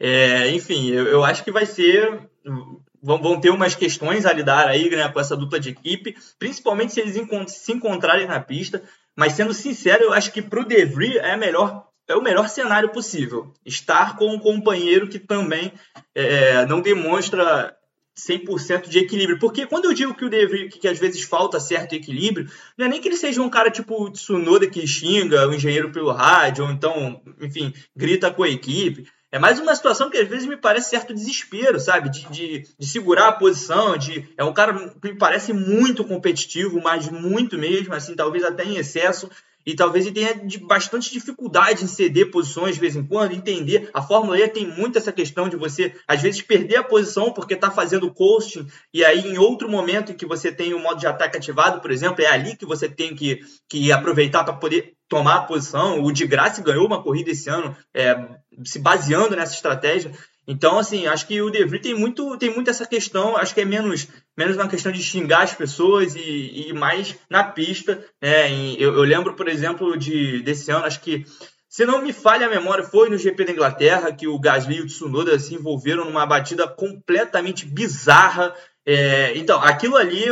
É, enfim, eu, eu acho que vai ser vão, ter umas questões a lidar aí né, com essa dupla de equipe, principalmente se eles se encontrarem na pista. Mas sendo sincero, eu acho que para o De Vries é melhor é o melhor cenário possível. Estar com um companheiro que também é, não demonstra 100% de equilíbrio. Porque quando eu digo que o De Vries, que, que, às vezes falta certo equilíbrio, não é nem que ele seja um cara tipo o Tsunoda que xinga o engenheiro pelo rádio, ou então, enfim, grita com a equipe. É mais uma situação que às vezes me parece certo desespero, sabe? De, de, de, segurar a posição, de é um cara que me parece muito competitivo, mas muito mesmo, assim, talvez até em excesso. E talvez ele tenha bastante dificuldade em ceder posições de vez em quando, entender. A Fórmula E tem muito essa questão de você, às vezes, perder a posição porque está fazendo coasting, e aí em outro momento em que você tem o modo de ataque ativado, por exemplo, é ali que você tem que, que aproveitar para poder tomar a posição. O de Graça ganhou uma corrida esse ano, é, se baseando nessa estratégia. Então, assim, acho que o De Vries tem muito, tem muito essa questão, acho que é menos, menos uma questão de xingar as pessoas e, e mais na pista. Né? Eu, eu, lembro, por exemplo, de, desse ano, acho que, se não me falha a memória, foi no GP da Inglaterra que o Gasly e o Tsunoda se envolveram numa batida completamente bizarra é, então, aquilo ali,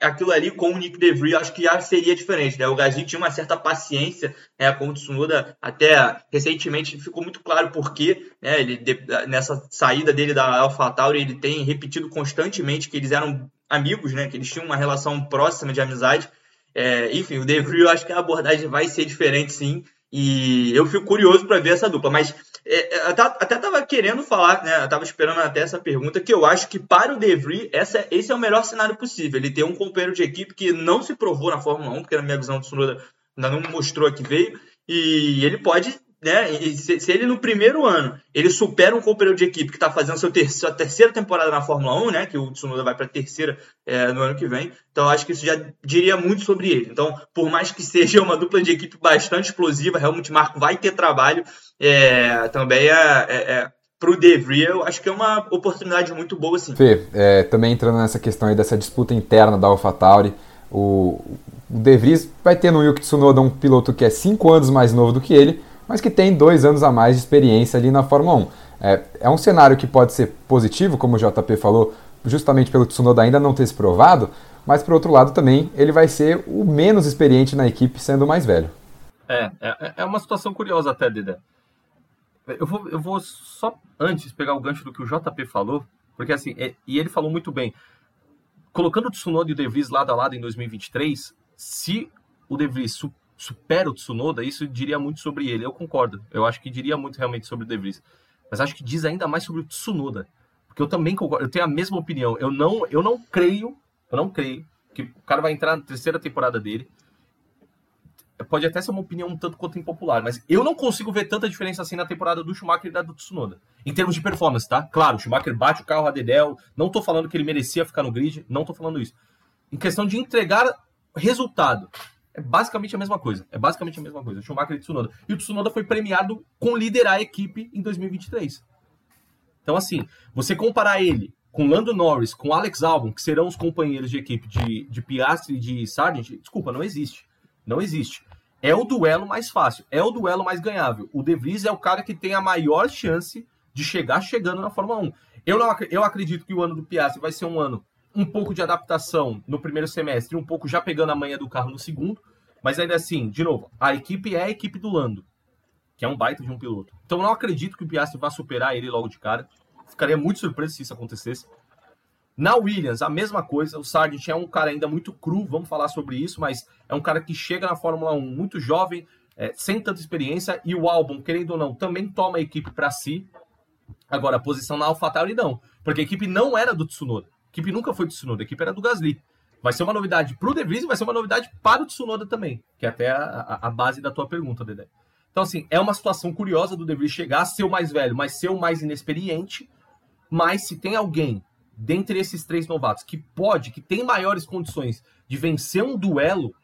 aquilo ali com o Nick DeVries, acho que já seria diferente, né? O Gasly tinha uma certa paciência né, com o Tsunoda, até recentemente ficou muito claro porque, né, ele, nessa saída dele da AlphaTauri, ele tem repetido constantemente que eles eram amigos, né? Que eles tinham uma relação próxima de amizade. É, enfim, o DeVries, eu acho que a abordagem vai ser diferente, sim. E eu fico curioso para ver essa dupla. Mas é, é até estava querendo falar, né? Estava esperando até essa pergunta, que eu acho que para o De Vries, essa, esse é o melhor cenário possível. Ele tem um companheiro de equipe que não se provou na Fórmula 1, porque na minha visão do Tsunoda ainda não mostrou que veio, e ele pode né? Se, se, ele no primeiro ano ele supera um companheiro de equipe que está fazendo seu ter, sua terceira temporada na Fórmula 1, né? Que o Tsunoda vai para a terceira é, no ano que vem. Então acho que isso já diria muito sobre ele. Então, por mais que seja uma dupla de equipe bastante explosiva, Helmut Marko vai ter trabalho. É, também é, é, é para o De Vries, eu acho que é uma oportunidade muito boa, sim. Fê, é, também entrando nessa questão aí dessa disputa interna da AlphaTauri, O, o De Vries vai ter no Yuki Tsunoda um piloto que é 5 anos mais novo do que ele, mas que tem dois anos a mais de experiência ali na Fórmula 1. É, é um cenário que pode ser positivo, como o JP falou, justamente pelo Tsunoda ainda não ter se provado, mas por outro lado também ele vai ser o menos experiente na equipe, sendo o mais velho. É, é, é uma situação curiosa até, Dedé. Eu vou, eu vou só antes pegar o gancho do que o JP falou, porque assim, é, e ele falou muito bem. Colocando o Tsunoda e o De Vries lado a lado em 2023, se o De Vries su supera o Tsunoda, isso diria muito sobre ele. Eu concordo. Eu acho que diria muito realmente sobre o De Vries. Mas acho que diz ainda mais sobre o Tsunoda. Porque eu também concordo, eu tenho a mesma opinião. Eu não, eu não creio, eu não creio que o cara vai entrar na terceira temporada dele pode até ser uma opinião um tanto quanto impopular, mas eu não consigo ver tanta diferença assim na temporada do Schumacher e da do Tsunoda. Em termos de performance, tá? Claro, o Schumacher bate o carro a Dedel, não tô falando que ele merecia ficar no grid, não tô falando isso. Em questão de entregar resultado, é basicamente a mesma coisa. É basicamente a mesma coisa, Schumacher e Tsunoda. E o Tsunoda foi premiado com liderar a equipe em 2023. Então, assim, você comparar ele com Lando Norris, com Alex Albon, que serão os companheiros de equipe de, de Piastri e de Sargent, desculpa, não existe. Não existe é o duelo mais fácil, é o duelo mais ganhável. O De Vries é o cara que tem a maior chance de chegar chegando na Fórmula 1. Eu, não, eu acredito que o ano do Piastri vai ser um ano um pouco de adaptação no primeiro semestre, um pouco já pegando a manha do carro no segundo, mas ainda assim, de novo, a equipe é a equipe do Lando, que é um baita de um piloto. Então não acredito que o Piastri vá superar ele logo de cara. Ficaria muito surpreso se isso acontecesse. Na Williams, a mesma coisa. O Sargent é um cara ainda muito cru, vamos falar sobre isso, mas é um cara que chega na Fórmula 1 muito jovem, é, sem tanta experiência. E o Albon, querendo ou não, também toma a equipe para si. Agora, a posição na AlphaTauri não, porque a equipe não era do Tsunoda. A equipe nunca foi do Tsunoda, a equipe era do Gasly. Vai ser uma novidade para o De Vries e vai ser uma novidade para o Tsunoda também, que é até a, a base da tua pergunta, Dedé. Então, assim, é uma situação curiosa do De Vries chegar, ser o mais velho, mas ser o mais inexperiente. Mas se tem alguém dentre esses três novatos que pode, que tem maiores condições de vencer um duelo,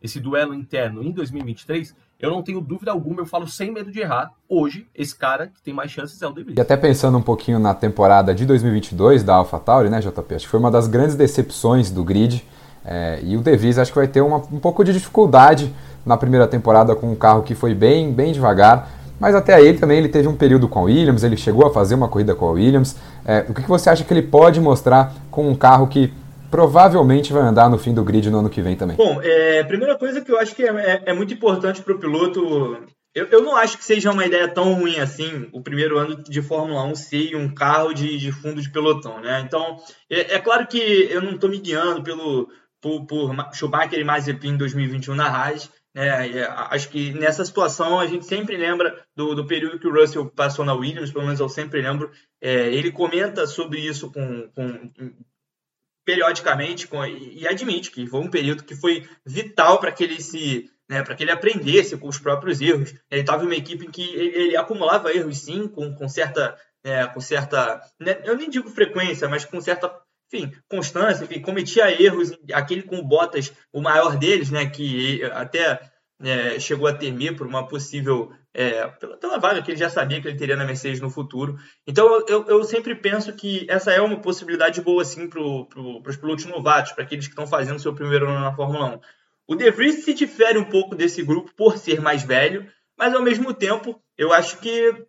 esse duelo interno em 2023, eu não tenho dúvida alguma, eu falo sem medo de errar. Hoje, esse cara que tem mais chances é o Vries. E até pensando um pouquinho na temporada de 2022 da AlphaTauri, né, JP? Acho que foi uma das grandes decepções do grid. É, e o De Vries acho que vai ter uma, um pouco de dificuldade na primeira temporada com um carro que foi bem, bem devagar. Mas até aí também ele teve um período com a Williams, ele chegou a fazer uma corrida com a Williams. É, o que, que você acha que ele pode mostrar com um carro que provavelmente vai andar no fim do grid no ano que vem também? Bom, é, primeira coisa que eu acho que é, é, é muito importante para o piloto. Eu, eu, não acho que seja uma ideia tão ruim assim o primeiro ano de Fórmula 1 ser um carro de, de fundo de pelotão, né? Então, é, é claro que eu não estou me guiando pelo, por, por Schumacher e Mazepin em 2021 na Haas, é, é, acho que nessa situação a gente sempre lembra do, do, período que o Russell passou na Williams, pelo menos eu sempre lembro. É, ele comenta sobre isso com, com periodicamente com, e admite que foi um período que foi vital para que ele se né, para que ele aprendesse com os próprios erros. Ele estava em uma equipe em que ele, ele acumulava erros sim, com, com certa, é, com certa, né, eu nem digo frequência, mas com certa enfim, constância, enfim, cometia erros, aquele com o Bottas, o maior deles, né, que até é, chegou a temer por uma possível, é, pela, pela, vaga que ele já sabia que ele teria na Mercedes no futuro. Então eu, eu sempre penso que essa é uma possibilidade boa, sim, para pro, os pilotos novatos, para aqueles que estão fazendo seu primeiro ano na Fórmula 1. O De Vries se difere um pouco desse grupo por ser mais velho, mas ao mesmo tempo eu acho que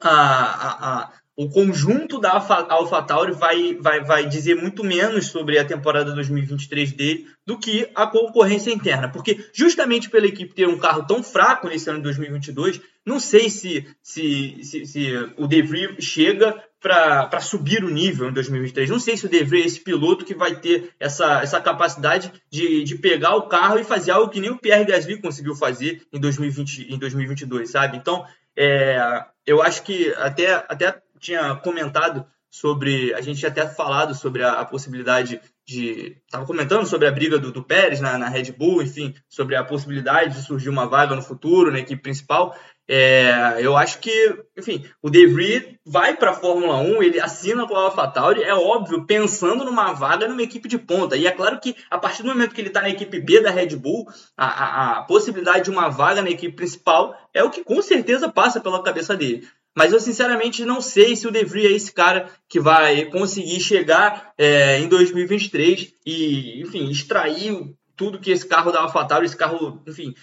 a, a, a, o conjunto da AlphaTauri vai, vai, vai dizer muito menos sobre a temporada 2023 dele do que a concorrência interna. Porque justamente pela equipe ter um carro tão fraco nesse ano de 2022, não sei se, se, se, se o De Vries chega para subir o nível em 2023. Não sei se o De Vries é esse piloto que vai ter essa, essa capacidade de, de pegar o carro e fazer algo que nem o Pierre Gasly conseguiu fazer em, 2020, em 2022, sabe? Então, é, eu acho que até, até tinha comentado sobre. A gente tinha até falado sobre a, a possibilidade de. Estava comentando sobre a briga do, do Pérez na, na, Red Bull, enfim, sobre a possibilidade de surgir uma vaga no futuro na equipe principal. É, eu acho que, enfim, o De Vries vai para a Fórmula 1, ele assina com a AlphaTauri, é óbvio, pensando numa vaga numa equipe de ponta. E é claro que a partir do momento que ele está na equipe B da Red Bull, a, a, a possibilidade de uma vaga na equipe principal é o que com certeza passa pela cabeça dele. Mas eu sinceramente não sei se o De Vries é esse cara que vai conseguir chegar é, em 2023 e, enfim, extrair tudo que esse carro da AlphaTauri, esse carro, enfim,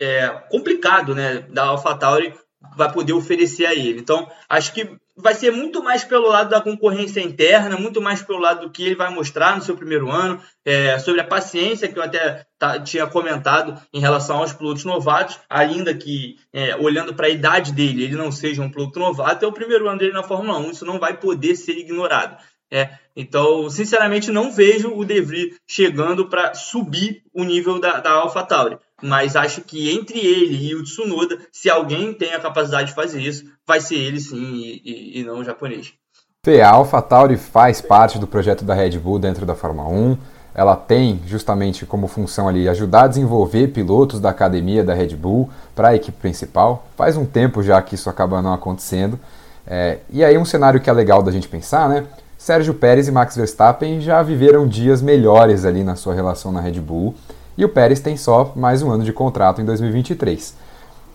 é, complicado, né, da AlphaTauri vai poder oferecer a ele. Então, acho que vai ser muito mais pelo lado da concorrência interna, muito mais pelo lado do que ele vai mostrar no seu primeiro ano, é, sobre a paciência que eu até tá, tinha comentado em relação aos pilotos novatos, ainda que é, olhando para a idade dele, ele não seja um piloto novato, é o primeiro ano dele na Fórmula 1, isso não vai poder ser ignorado. É, então, sinceramente, não vejo o De Vries chegando para subir o nível da, da AlphaTauri mas acho que entre ele e o Tsunoda, se alguém tem a capacidade de fazer isso, vai ser ele sim e, e, e não o japonês. Fê, a AlphaTauri faz parte do projeto da Red Bull dentro da Fórmula 1. Ela tem justamente como função ali ajudar a desenvolver pilotos da academia da Red Bull para a equipe principal. Faz um tempo já que isso acaba não acontecendo. É, e aí um cenário que é legal da gente pensar, né? Sérgio Pérez e Max Verstappen já viveram dias melhores ali na sua relação na Red Bull. E o Pérez tem só mais um ano de contrato em 2023.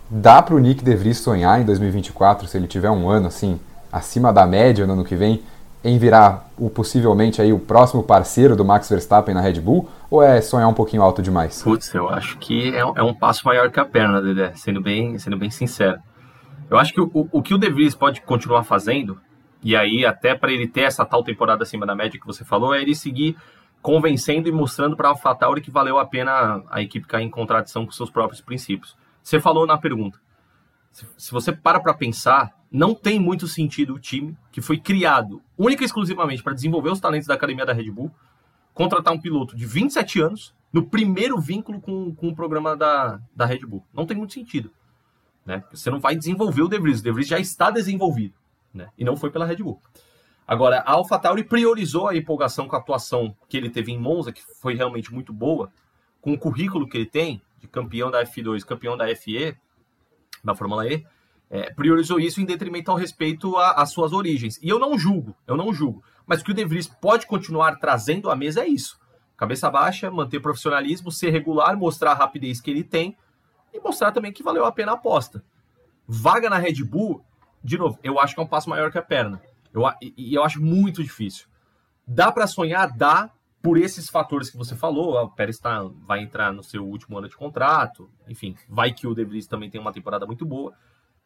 Dá para o Nick De Vries sonhar em 2024, se ele tiver um ano assim acima da média no ano que vem, em virar o possivelmente aí o próximo parceiro do Max Verstappen na Red Bull? Ou é sonhar um pouquinho alto demais? Putz, eu acho que é, é um passo maior que a perna, Dedé, sendo bem, sendo bem sincero. Eu acho que o, o que o De Vries pode continuar fazendo, e aí até para ele ter essa tal temporada acima da média que você falou, é ele seguir convencendo e mostrando para a AlphaTauri que valeu a pena a equipe cair em contradição com seus próprios princípios. Você falou na pergunta. Se você para para pensar, não tem muito sentido o time que foi criado única e exclusivamente para desenvolver os talentos da academia da Red Bull contratar um piloto de 27 anos no primeiro vínculo com, com o programa da, da Red Bull. Não tem muito sentido. Né? Você não vai desenvolver o De Vries. O De Vries já está desenvolvido. Né? E não foi pela Red Bull. Agora, a AlphaTauri priorizou a empolgação com a atuação que ele teve em Monza, que foi realmente muito boa, com o currículo que ele tem, de campeão da F2, campeão da FE, da Fórmula E, é, priorizou isso em detrimento ao respeito às suas origens. E eu não julgo, eu não julgo. Mas o que o De Vries pode continuar trazendo à mesa é isso. Cabeça baixa, manter profissionalismo, ser regular, mostrar a rapidez que ele tem e mostrar também que valeu a pena a aposta. Vaga na Red Bull, de novo, eu acho que é um passo maior que a perna. Eu, e eu acho muito difícil. Dá para sonhar? Dá, por esses fatores que você falou. O Pérez tá, vai entrar no seu último ano de contrato. Enfim, vai que o De Vries também tem uma temporada muito boa.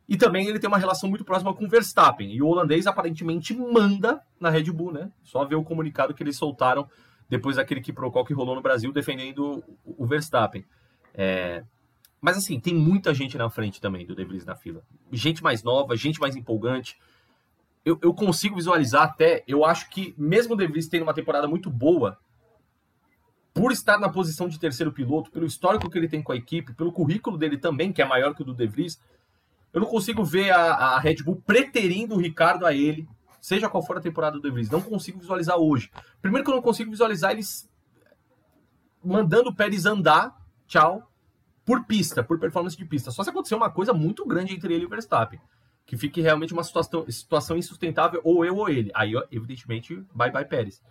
E também ele tem uma relação muito próxima com o Verstappen. E o holandês aparentemente manda na Red Bull, né? Só ver o comunicado que eles soltaram depois daquele que procol que rolou no Brasil defendendo o Verstappen. É... Mas assim, tem muita gente na frente também do De Vries na fila. Gente mais nova, gente mais empolgante eu, eu consigo visualizar até, eu acho que mesmo o De Vries tendo uma temporada muito boa, por estar na posição de terceiro piloto, pelo histórico que ele tem com a equipe, pelo currículo dele também, que é maior que o do De Vries, eu não consigo ver a, a Red Bull preterindo o Ricardo a ele, seja qual for a temporada do De Vries. Não consigo visualizar hoje. Primeiro que eu não consigo visualizar eles mandando o Pérez andar, tchau, por pista, por performance de pista. Só se acontecer uma coisa muito grande entre ele e o Verstappen que fique realmente uma situação, situação insustentável, ou eu ou ele. Aí, evidentemente, bye bye Pérez.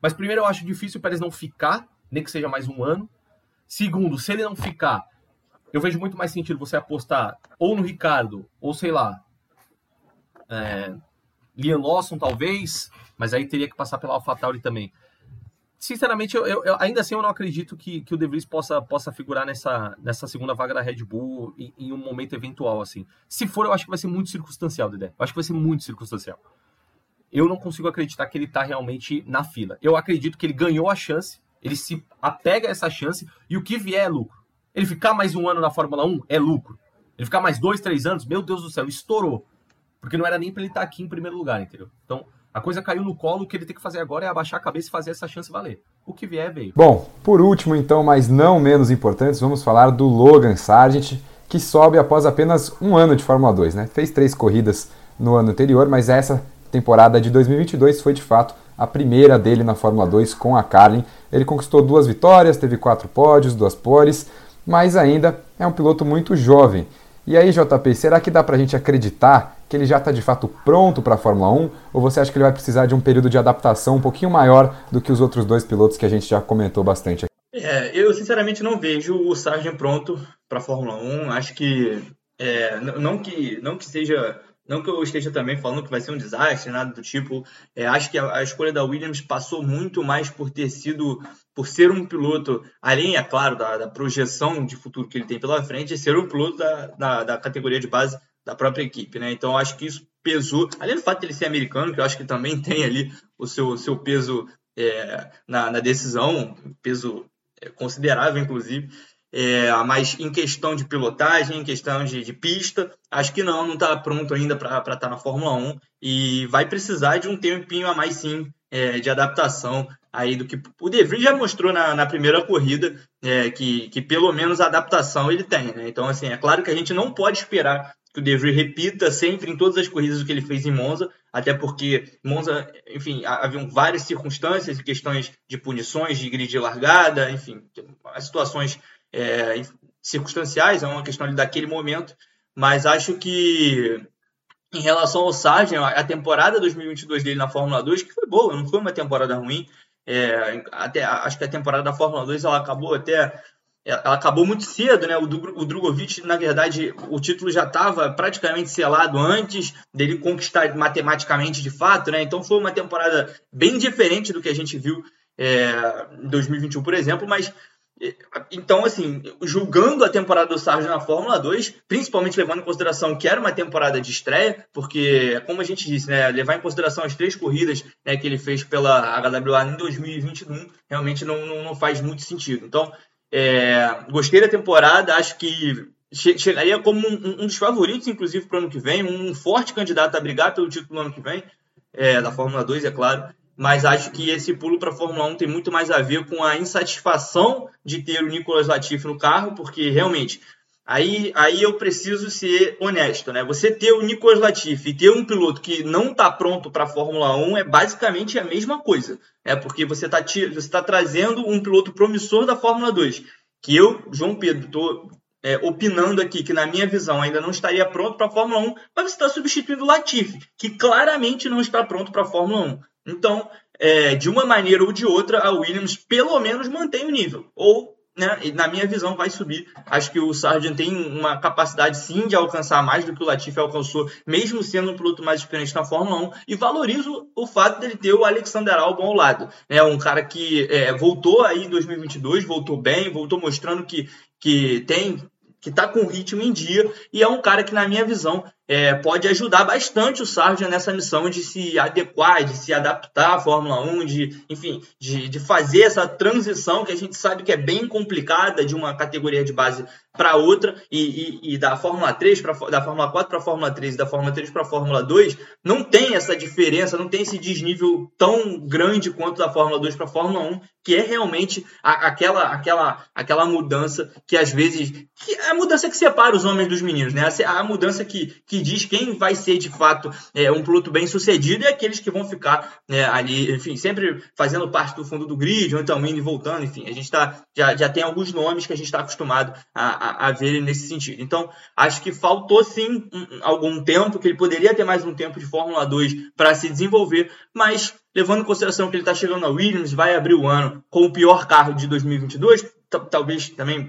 Mas primeiro, eu acho difícil o Pérez não ficar, nem que seja mais um ano. Segundo, se ele não ficar, eu vejo muito mais sentido você apostar ou no Ricardo, ou sei lá, é, Liam Lawson talvez, mas aí teria que passar pela AlphaTauri também sinceramente, eu, eu, ainda assim eu não acredito que, que o De Vries possa, possa figurar nessa, nessa segunda vaga da Red Bull em, em, um momento eventual, assim. Se for, eu acho que vai ser muito circunstancial, Dedé. Eu acho que vai ser muito circunstancial. Eu não consigo acreditar que ele está realmente na fila. Eu acredito que ele ganhou a chance, ele se apega a essa chance, e o que vier é lucro. Ele ficar mais um ano na Fórmula 1 é lucro. Ele ficar mais dois, três anos, meu Deus do céu, estourou. Porque não era nem para ele estar tá aqui em primeiro lugar, entendeu? Então, a coisa caiu no colo, o que ele tem que fazer agora é abaixar a cabeça e fazer essa chance valer. O que vier, veio. Bom, por último, então, mas não menos importantes, vamos falar do Logan Sargent, que sobe após apenas um ano de Fórmula 2, né? Fez três corridas no ano anterior, mas essa temporada de 2022 foi de fato a primeira dele na Fórmula 2 com a Carlin. Ele conquistou duas vitórias, teve quatro pódios, duas poles, mas ainda é um piloto muito jovem. E aí, JP, será que dá pra gente acreditar que ele já está de fato pronto para a Fórmula 1? Ou você acha que ele vai precisar de um período de adaptação um pouquinho maior do que os outros dois pilotos que a gente já comentou bastante aqui? É, eu sinceramente não vejo o Sargent pronto para a Fórmula 1. Acho que é, não que não que seja Não que eu esteja também falando que vai ser um desastre, nada do tipo. É, acho que a, a, escolha da Williams passou muito mais por ter sido, por ser um piloto, além, é claro, da, da projeção de futuro que ele tem pela frente, ser um piloto da, da, da categoria de base da própria equipe, né? Então acho que isso pesou, além do fato de ele ser americano, que eu acho que também tem ali o seu, seu peso é, na, na, decisão, peso é, considerável, inclusive. É, mas em questão de pilotagem, em questão de, de pista, acho que não, não está pronto ainda para estar tá na Fórmula 1 e vai precisar de um tempinho a mais sim é, de adaptação aí do que o De Vries já mostrou na, na primeira corrida é, que, que pelo menos adaptação ele tem. Né? Então assim é claro que a gente não pode esperar que o De Vries repita sempre em todas as corridas o que ele fez em Monza, até porque Monza, enfim, haviam várias circunstâncias, questões de punições, de grid de largada, enfim, as situações é, circunstanciais, é uma questão daquele momento, mas acho que em relação ao Sargent, a temporada 2022 dele na Fórmula 2, que foi boa, não foi uma temporada ruim, é, até, acho que a temporada da Fórmula 2 ela acabou até ela acabou muito cedo, né? O, Drogovic, na verdade, o título já estava praticamente selado antes dele conquistar matematicamente de fato, né? Então foi uma temporada bem diferente do que a gente viu é, em 2021, por exemplo, mas então, assim, julgando a temporada do Sargent na Fórmula 2, principalmente levando em consideração que era uma temporada de estreia, porque, como a gente disse, né, levar em consideração as três corridas né, que ele fez pela HWA em 2021, realmente não, não, não faz muito sentido. Então, é, gostei da temporada, acho que che chegaria como um, um, dos favoritos, inclusive, para o ano que vem, um forte candidato a brigar pelo título no ano que vem, é, da Fórmula 2, é claro mas acho que esse pulo para a Fórmula 1 tem muito mais a ver com a insatisfação de ter o Nicolas Latifi no carro, porque realmente aí, aí eu preciso ser honesto, né? Você ter o Nicolas Latifi e ter um piloto que não está pronto para a Fórmula 1 é basicamente a mesma coisa, é né? porque você está você tá trazendo um piloto promissor da Fórmula 2, que eu, João Pedro, estou é, opinando aqui que, na minha visão, ainda não estaria pronto para a Fórmula 1, mas você está substituindo o Latifi, que claramente não está pronto para a Fórmula 1. Então, é, de uma maneira ou de outra, a Williams pelo menos mantém o nível. Ou, né, na minha visão, vai subir. Acho que o Sargent tem uma capacidade sim de alcançar mais do que o Latifi alcançou, mesmo sendo um piloto mais experiente na Fórmula 1. E valorizo o fato dele ter o Alexander Albon ao lado. Né, um cara que é, voltou aí em 2022, voltou bem, voltou mostrando que, que tem que está com o ritmo em dia e é um cara que, na minha visão, é, pode ajudar bastante o Sargent nessa missão de se adequar, de se adaptar à Fórmula 1, de, enfim, de, de fazer essa transição que a gente sabe que é bem complicada de uma categoria de base para outra e, e, e, da Fórmula 3 para da Fórmula 4 para Fórmula 3 e da Fórmula 3 para a Fórmula 2 não tem essa diferença, não tem esse desnível tão grande quanto da Fórmula 2 para a Fórmula 1, que é realmente a, aquela aquela aquela mudança que às vezes que é a mudança que separa os homens dos meninos, né? A, a mudança que, que diz quem vai ser de fato é, um piloto bem sucedido e aqueles que vão ficar né, ali, enfim, sempre fazendo parte do fundo do grid, ou então indo e voltando, enfim, a gente tá, já, já tem alguns nomes que a gente está acostumado a, a, a, ver nesse sentido. Então, acho que faltou sim um, algum tempo, que ele poderia ter mais um tempo de Fórmula 2 para se desenvolver, mas levando em consideração que ele está chegando na Williams, vai abrir o ano com o pior carro de 2022, talvez também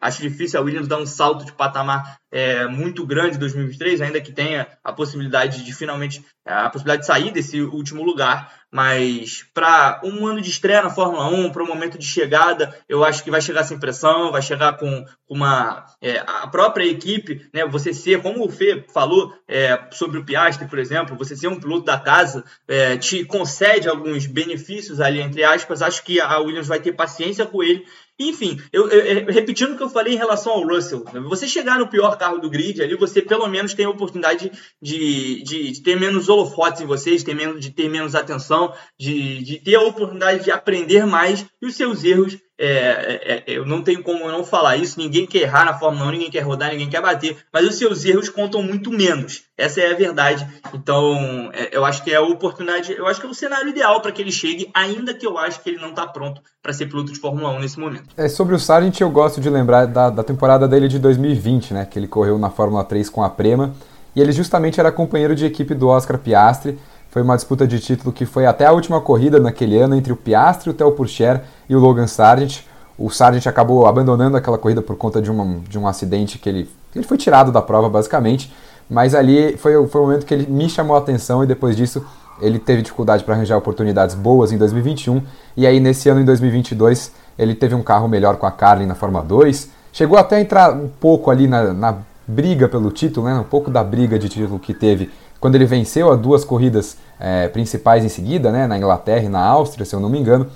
acho difícil a Williams dar um salto de patamar é, muito grande em 2023, ainda que tenha a possibilidade de finalmente a possibilidade de sair desse último lugar, mas para um ano de estreia na Fórmula 1, para o um momento de chegada, eu acho que vai chegar sem pressão, vai chegar com uma é, a própria equipe, né? Você ser, como o Fê falou é, sobre o Piastri, por exemplo, você ser um piloto da casa é, te concede alguns benefícios ali entre aspas. Acho que a Williams vai ter paciência com ele enfim, eu, eu, repetindo o que eu falei em relação ao Russell, né? você chegar no pior carro do grid ali, você pelo menos tem a oportunidade de, de, de ter menos holofotes em vocês, ter menos, de ter menos atenção, de, de ter a oportunidade de aprender mais e os seus erros é, é, é, eu não tenho como não falar isso. Ninguém quer errar na Fórmula 1, ninguém quer rodar, ninguém quer bater, mas os seus erros contam muito menos. Essa é a verdade. Então, é, eu acho que é a oportunidade, eu acho que é o cenário ideal para que ele chegue, ainda que eu acho que ele não está pronto para ser piloto de Fórmula 1 nesse momento. É, sobre o Sargent, eu gosto de lembrar da, da temporada dele de 2020, né, que ele correu na Fórmula 3 com a Prema, e ele justamente era companheiro de equipe do Oscar Piastri. Foi uma disputa de título que foi até a última corrida naquele ano entre o Piastri, o Theo Pourchaire e o Logan Sargent. O Sargent acabou abandonando aquela corrida por conta de, uma, de um acidente que ele, ele foi tirado da prova, basicamente. mas ali foi, foi o momento que ele me chamou a atenção e depois disso ele teve dificuldade para arranjar oportunidades boas em 2021 e aí nesse ano em 2022 ele teve um carro melhor com a Carlin na Fórmula 2, chegou até a entrar um pouco ali na, na briga pelo título, né, um pouco da briga de título que teve quando ele venceu as duas corridas é, principais em seguida, né, na Inglaterra e na Áustria, se eu não me engano,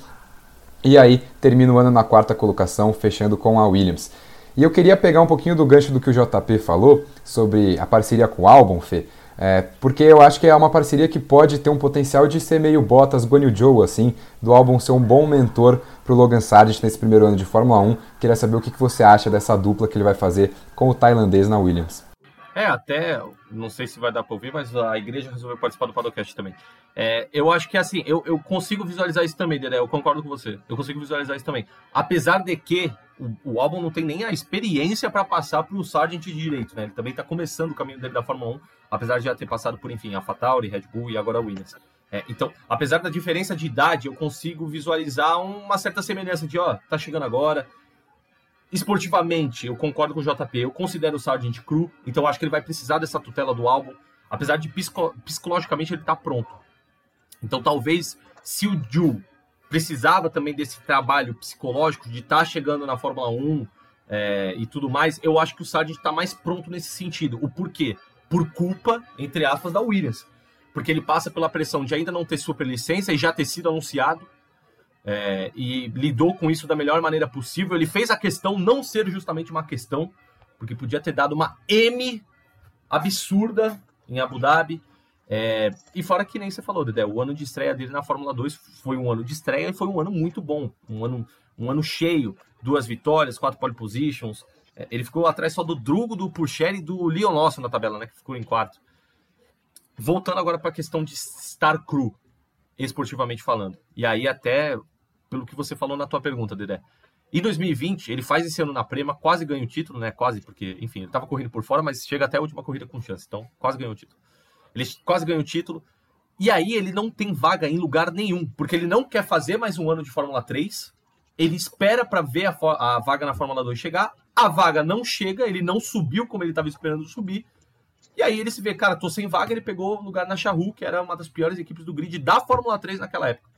e aí termina o ano na quarta colocação, fechando com a Williams. E eu queria pegar um pouquinho do gancho do que o JP falou sobre a parceria com o Albon, Fê, é, porque eu acho que é uma parceria que pode ter um potencial de ser meio Bottas, Guanyu Joe, assim, do Albon ser um bom mentor para o Logan Sargent nesse primeiro ano de Fórmula 1. Queria saber o que, que você acha dessa dupla que ele vai fazer com o tailandês na Williams. É, até, não sei se vai dar para ouvir, mas a igreja resolveu participar do podcast também. É, eu acho que assim, eu, eu consigo visualizar isso também, Dedé, eu concordo com você. Eu consigo visualizar isso também. Apesar de que o, o álbum não tem nem a experiência para passar para o Sargent de direito, né? Ele também está começando o caminho dele da Fórmula 1, apesar de já ter passado por, enfim, a Fatauri, Red Bull e agora a Williams. É, então, apesar da diferença de idade, eu consigo visualizar uma certa semelhança de, ó, tá chegando agora, Esportivamente, eu concordo com o JP, eu considero o Sargent cru, então acho que ele vai precisar dessa tutela do álbum, apesar de psico psicologicamente ele tá pronto. Então talvez, se o Ju precisava também desse trabalho psicológico de estar tá chegando na Fórmula 1 é, e tudo mais, eu acho que o Sargent está mais pronto nesse sentido. O porquê? Por culpa, entre aspas, da Williams. Porque ele passa pela pressão de ainda não ter superlicença e já ter sido anunciado é, e lidou com isso da melhor maneira possível. Ele fez a questão não ser justamente uma questão, porque podia ter dado uma M absurda em Abu Dhabi. É, e fora que nem você falou, Dedé, o ano de estreia dele na Fórmula 2 foi um ano de estreia e foi um ano muito bom. Um ano, um ano cheio, duas vitórias, quatro pole positions. É, ele ficou atrás só do Drugo, do Purcher e do Leon Lawson na tabela, né, que ficou em quarto. Voltando agora para a questão de estar cru, esportivamente falando. E aí até pelo que você falou na tua pergunta, Dedé. Em 2020, ele faz esse ano na Prema, quase ganha o título, né? Quase, porque, enfim, ele estava correndo por fora, mas chega até a última corrida com chance. Então, quase ganhou o título. Ele quase ganhou o título. E aí ele não tem vaga em lugar nenhum, porque ele não quer fazer mais um ano de Fórmula 3. Ele espera para ver a, a, vaga na Fórmula 2 chegar. A vaga não chega, ele não subiu como ele estava esperando subir. E aí ele se vê, cara, tô sem vaga, ele pegou lugar na Charru, que era uma das piores equipes do grid da Fórmula 3 naquela época.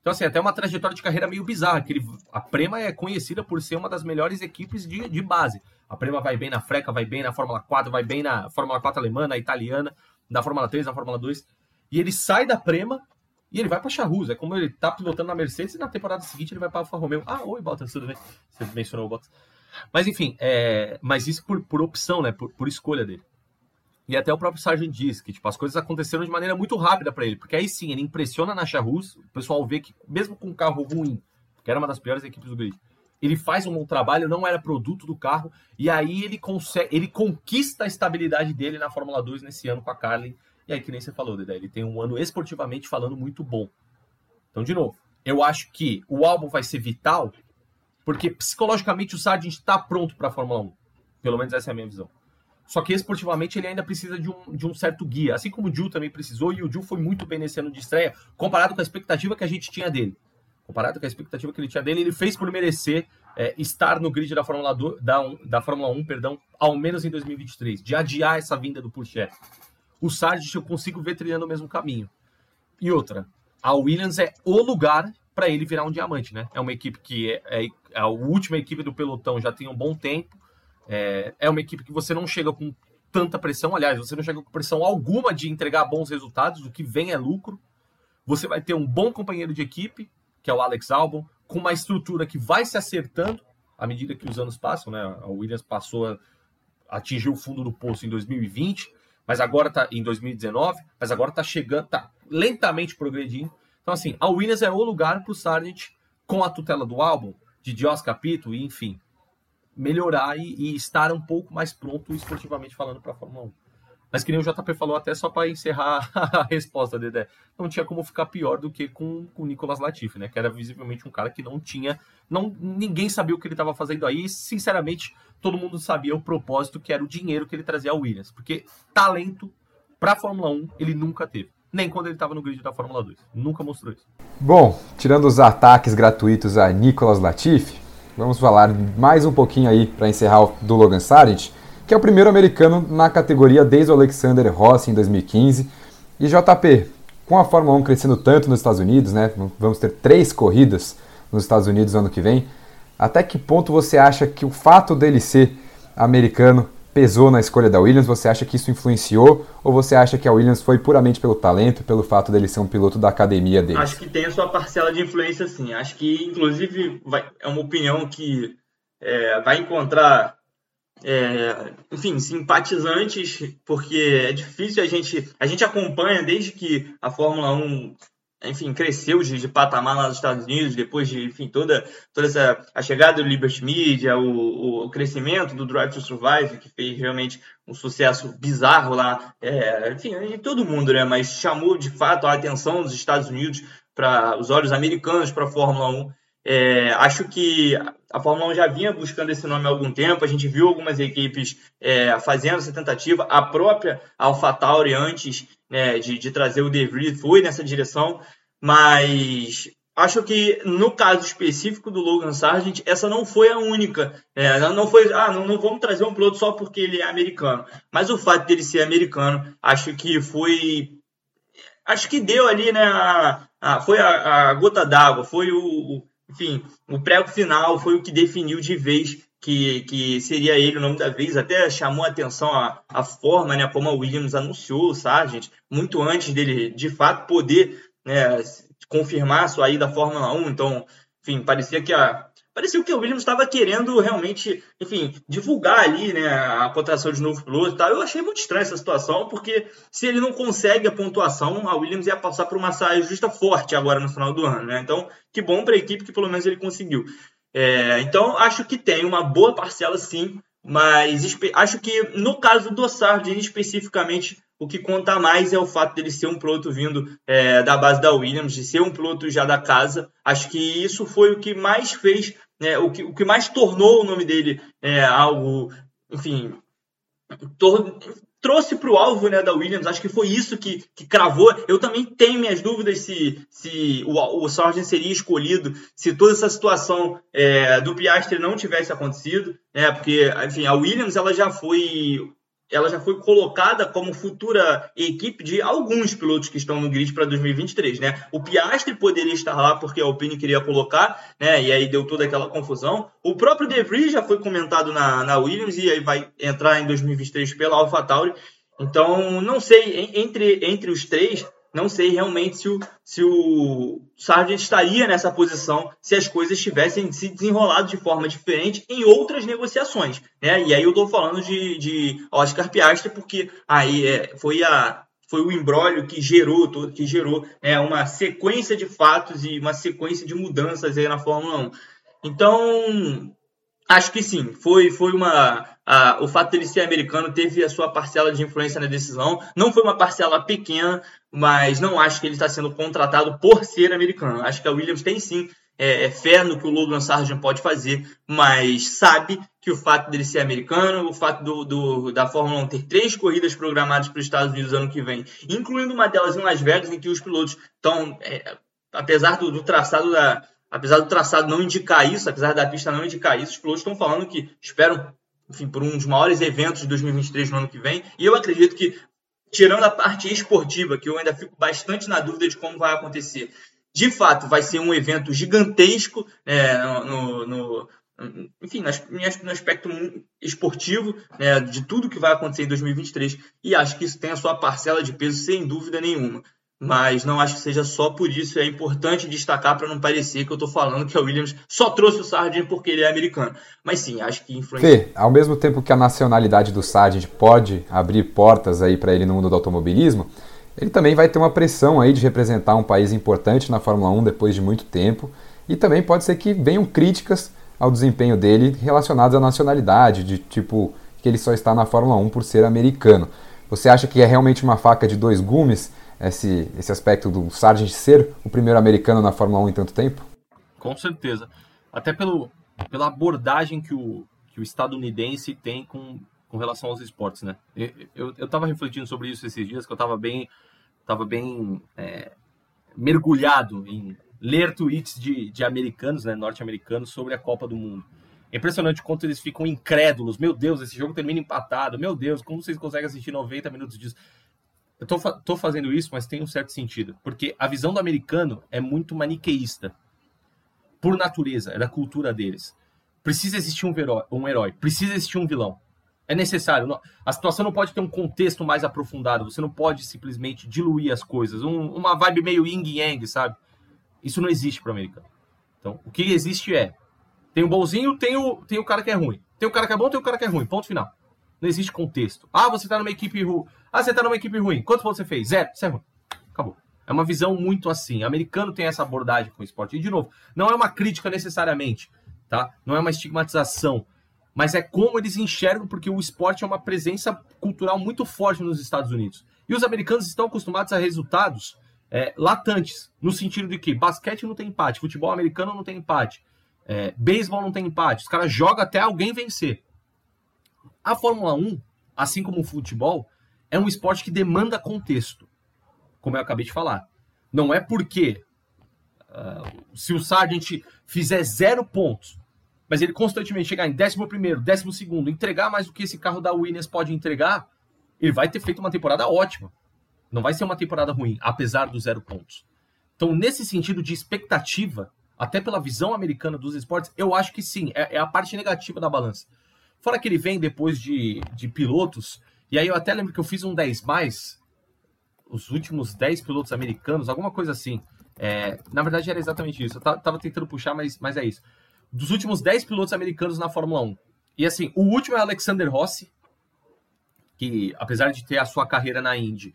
Então, assim, até uma trajetória de carreira meio bizarra, que ele, a Prema é conhecida por ser uma das melhores equipes de, de base. A Prema vai bem na Freca, vai bem na Fórmula 4, vai bem na Fórmula 4 alemã, na italiana, na Fórmula 3, na Fórmula 2. E ele sai da Prema e ele vai para Charruz. É como ele tá pilotando na Mercedes e na temporada seguinte ele vai para Alfa Romeo. Ah, oi, Bottas, tudo bem? Você mencionou o Bottas. Mas enfim, é, mas isso por, por opção, né? Por, por escolha dele. E até o próprio Sargent diz que tipo, as coisas aconteceram de maneira muito rápida para ele, porque aí sim, ele impressiona na Charrus, o pessoal vê que, mesmo com um carro ruim, que era uma das piores equipes do grid, ele faz um bom trabalho, não era produto do carro, e aí ele consegue, ele conquista a estabilidade dele na Fórmula 2 nesse ano com a Carlin. E aí, que nem você falou, Dedé, ele tem um ano esportivamente falando muito bom. Então, de novo, eu acho que o álbum vai ser vital, porque psicologicamente o Sargent está pronto para a Fórmula 1. Pelo menos essa é a minha visão. Só que esportivamente ele ainda precisa de um, de um certo guia, assim como o Ju também precisou, e o Ju foi muito bem nesse ano de estreia, comparado com a expectativa que a gente tinha dele. Comparado com a expectativa que ele tinha dele, ele fez por merecer é, estar no grid da Fórmula, 2, da, da Fórmula 1, perdão, ao menos em 2023, de adiar essa vinda do Pourchaire. O Sargent eu consigo ver trilhando o mesmo caminho. E outra, a Williams é o lugar para ele virar um diamante, né? É uma equipe que é, é, é a última equipe do pelotão já tem um bom tempo, é, é uma equipe que você não chega com tanta pressão, aliás, você não chega com pressão alguma de entregar bons resultados, o que vem é lucro. Você vai ter um bom companheiro de equipe, que é o Alex Albon, com uma estrutura que vai se acertando à medida que os anos passam, né? A Williams passou a atingir o fundo do poço em 2020, mas agora tá em 2019, mas agora tá chegando, tá lentamente progredindo. Então assim, a Williams é o lugar para o Sargent com a tutela do álbum, de Dios Capito e enfim, melhorar e, e, estar um pouco mais pronto esportivamente falando para a Fórmula 1. Mas que nem o JP falou, até só para encerrar a resposta, Dedé, não tinha como ficar pior do que com, com o Nicolas Latifi, né? Que era visivelmente um cara que não tinha. não Ninguém sabia o que ele estava fazendo aí. E, sinceramente, todo mundo sabia o propósito que era o dinheiro que ele trazia ao Williams. Porque talento para a Fórmula 1 ele nunca teve. Nem quando ele estava no grid da Fórmula 2. Nunca mostrou isso. Bom, tirando os ataques gratuitos a Nicolas Latifi, Vamos falar mais um pouquinho aí para encerrar do Logan Sargent. que é o primeiro americano na categoria desde o Alexander Rossi em 2015. E JP, com a Fórmula 1 crescendo tanto nos Estados Unidos, né, vamos ter três corridas nos Estados Unidos no ano que vem, até que ponto você acha que o fato dele ser americano pesou na escolha da Williams? Você acha que isso influenciou? Ou você acha que a Williams foi puramente pelo talento, pelo fato dele ser um piloto da academia dele? Acho que tem a sua parcela de influência, sim. Acho que, inclusive, vai, é uma opinião que é, vai encontrar, é, enfim, simpatizantes, porque é difícil a gente. A gente acompanha desde que a Fórmula 1 enfim, cresceu de, de, patamar lá nos Estados Unidos, depois de, enfim, toda, toda essa, a chegada do Liberty Media, o, o crescimento do Drive to Survive, que fez realmente um sucesso bizarro lá, é, enfim, em todo mundo, né, mas chamou de fato a atenção dos Estados Unidos, para os olhos americanos para a Fórmula 1. É, acho que a Fórmula 1 já vinha buscando esse nome há algum tempo, a gente viu algumas equipes é, fazendo essa tentativa, a própria AlphaTauri antes né, de, de trazer o De Vries foi nessa direção, mas acho que no caso específico do Logan Sargent, essa não foi a única. É, não foi, ah, não, não, vamos trazer um piloto só porque ele é americano. Mas o fato dele ser americano, acho que foi. Acho que deu ali, né? A, a, foi a, a gota d'água, foi o, enfim, o prego final foi o que definiu de vez que, que seria ele o nome da vez. Até chamou a atenção a, a forma, né, como a Williams anunciou o Sargent, muito antes dele, de fato, poder né, confirmar a sua ida à Fórmula 1. Então, enfim, parecia que a, parecia que o Williams estava querendo realmente, enfim, divulgar ali, né, a pontuação de novo piloto e tal. Eu achei muito estranha essa situação, porque se ele não consegue a pontuação, a Williams ia passar por uma saia justa forte agora no final do ano, né? Então, que bom para a equipe que pelo menos ele conseguiu. É, então, acho que tem uma boa parcela, sim, mas acho que no caso do Sargent especificamente, o que conta mais é o fato dele ser um piloto vindo é, da base da Williams, de ser um piloto já da casa. Acho que isso foi o que mais fez né, o, que, o que mais tornou o nome dele é, algo, enfim, tor trouxe para o alvo né, da Williams. Acho que foi isso que, que cravou. Eu também tenho minhas dúvidas se, se o, o Sargent seria escolhido se toda essa situação é, do Piastri não tivesse acontecido, né, porque enfim, a Williams ela já foi ela já foi colocada como futura equipe de alguns pilotos que estão no grid para 2023, né? O Piastri poderia estar lá porque a Alpine queria colocar, né? E aí deu toda aquela confusão. O próprio De Vries já foi comentado na, na Williams e aí vai entrar em 2023 pela AlphaTauri. Então, não sei, entre, entre os três, não sei realmente se o, se o Sargent estaria nessa posição se as coisas tivessem se desenrolado de forma diferente em outras negociações. Né? E aí eu estou falando de, de Oscar Piastri, porque aí é, foi a, foi o embrólio que gerou que gerou né, uma sequência de fatos e uma sequência de mudanças aí na Fórmula 1. Então, acho que sim, foi, foi uma ah, o fato dele ser americano teve a sua parcela de influência na decisão. Não foi uma parcela pequena, mas não acho que ele está sendo contratado por ser americano. Acho que a Williams tem sim é, é fé no que o Logan Sargent pode fazer, mas sabe que o fato dele ser americano, o fato do, do, da Fórmula 1 ter três corridas programadas para os Estados Unidos ano que vem, incluindo uma delas em Las Vegas, em que os pilotos estão, é, apesar do, do traçado da, apesar do traçado não indicar isso, apesar da pista não indicar isso, os pilotos estão falando que esperam enfim, por um dos maiores eventos de 2023 no ano que vem. E eu acredito que, tirando a parte esportiva, que eu ainda fico bastante na dúvida de como vai acontecer, de fato vai ser um evento gigantesco é, no, no, enfim, no aspecto esportivo né, de tudo que vai acontecer em 2023 e acho que isso tem a sua parcela de peso sem dúvida nenhuma mas não acho que seja só por isso. É importante destacar para não parecer que eu estou falando que a Williams só trouxe o Sargent porque ele é americano. Mas sim, acho que influencia. Fê, ao mesmo tempo que a nacionalidade do Sargent pode abrir portas aí para ele no mundo do automobilismo, ele também vai ter uma pressão aí de representar um país importante na Fórmula 1 depois de muito tempo. E também pode ser que venham críticas ao desempenho dele relacionadas à nacionalidade, de tipo que ele só está na Fórmula 1 por ser americano. Você acha que é realmente uma faca de dois gumes? Esse, esse aspecto do Sargent ser o primeiro americano na Fórmula 1 em tanto tempo? Com certeza. Até pelo, pela abordagem que o, que o estadunidense tem com, com relação aos esportes, né? Eu estava refletindo sobre isso esses dias, que eu estava bem, tava bem é, mergulhado em ler tweets de, de americanos, né, norte-americanos, sobre a Copa do Mundo. É impressionante quanto eles ficam incrédulos. Meu Deus, esse jogo termina empatado. Meu Deus, como vocês conseguem assistir 90 minutos disso? Eu tô, tô fazendo isso, mas tem um certo sentido. Porque a visão do americano é muito maniqueísta. Por natureza, é da cultura deles. Precisa existir um herói, um herói precisa existir um vilão. É necessário. A situação não pode ter um contexto mais aprofundado. Você não pode simplesmente diluir as coisas. Um, uma vibe meio yin yang, sabe? Isso não existe para o americano. Então, o que existe é tem o bonzinho, tem o, tem o cara que é ruim. Tem o cara que é bom, tem o cara que é ruim. Ponto final. Não existe contexto. Ah, você tá numa equipe ruim. Ah, você tá numa equipe ruim. Quantos pontos você fez? Zero. Você é. Acabou. É uma visão muito assim. O americano tem essa abordagem com o esporte. E, de novo, não é uma crítica necessariamente, tá? Não é uma estigmatização. Mas é como eles enxergam, porque o esporte é uma presença cultural muito forte nos Estados Unidos. E os americanos estão acostumados a resultados é, latantes, no sentido de que basquete não tem empate, futebol americano não tem empate, é, beisebol não tem empate, os caras jogam até alguém vencer. A Fórmula 1, assim como o futebol, é um esporte que demanda contexto, como eu acabei de falar. Não é porque uh, se o Sargent fizer zero pontos, mas ele constantemente chegar em décimo primeiro, décimo segundo, entregar mais do que esse carro da Williams pode entregar, ele vai ter feito uma temporada ótima. Não vai ser uma temporada ruim, apesar dos zero pontos. Então, nesse sentido de expectativa, até pela visão americana dos esportes, eu acho que sim, é, é a parte negativa da balança. Fora que ele vem depois de, de pilotos, e aí eu até lembro que eu fiz um 10 mais, os últimos 10 pilotos americanos, alguma coisa assim. É, na verdade era exatamente isso, eu tava tentando puxar, mas, mas é isso. Dos últimos 10 pilotos americanos na Fórmula 1. E assim, o último é Alexander Rossi, que apesar de ter a sua carreira na Indy,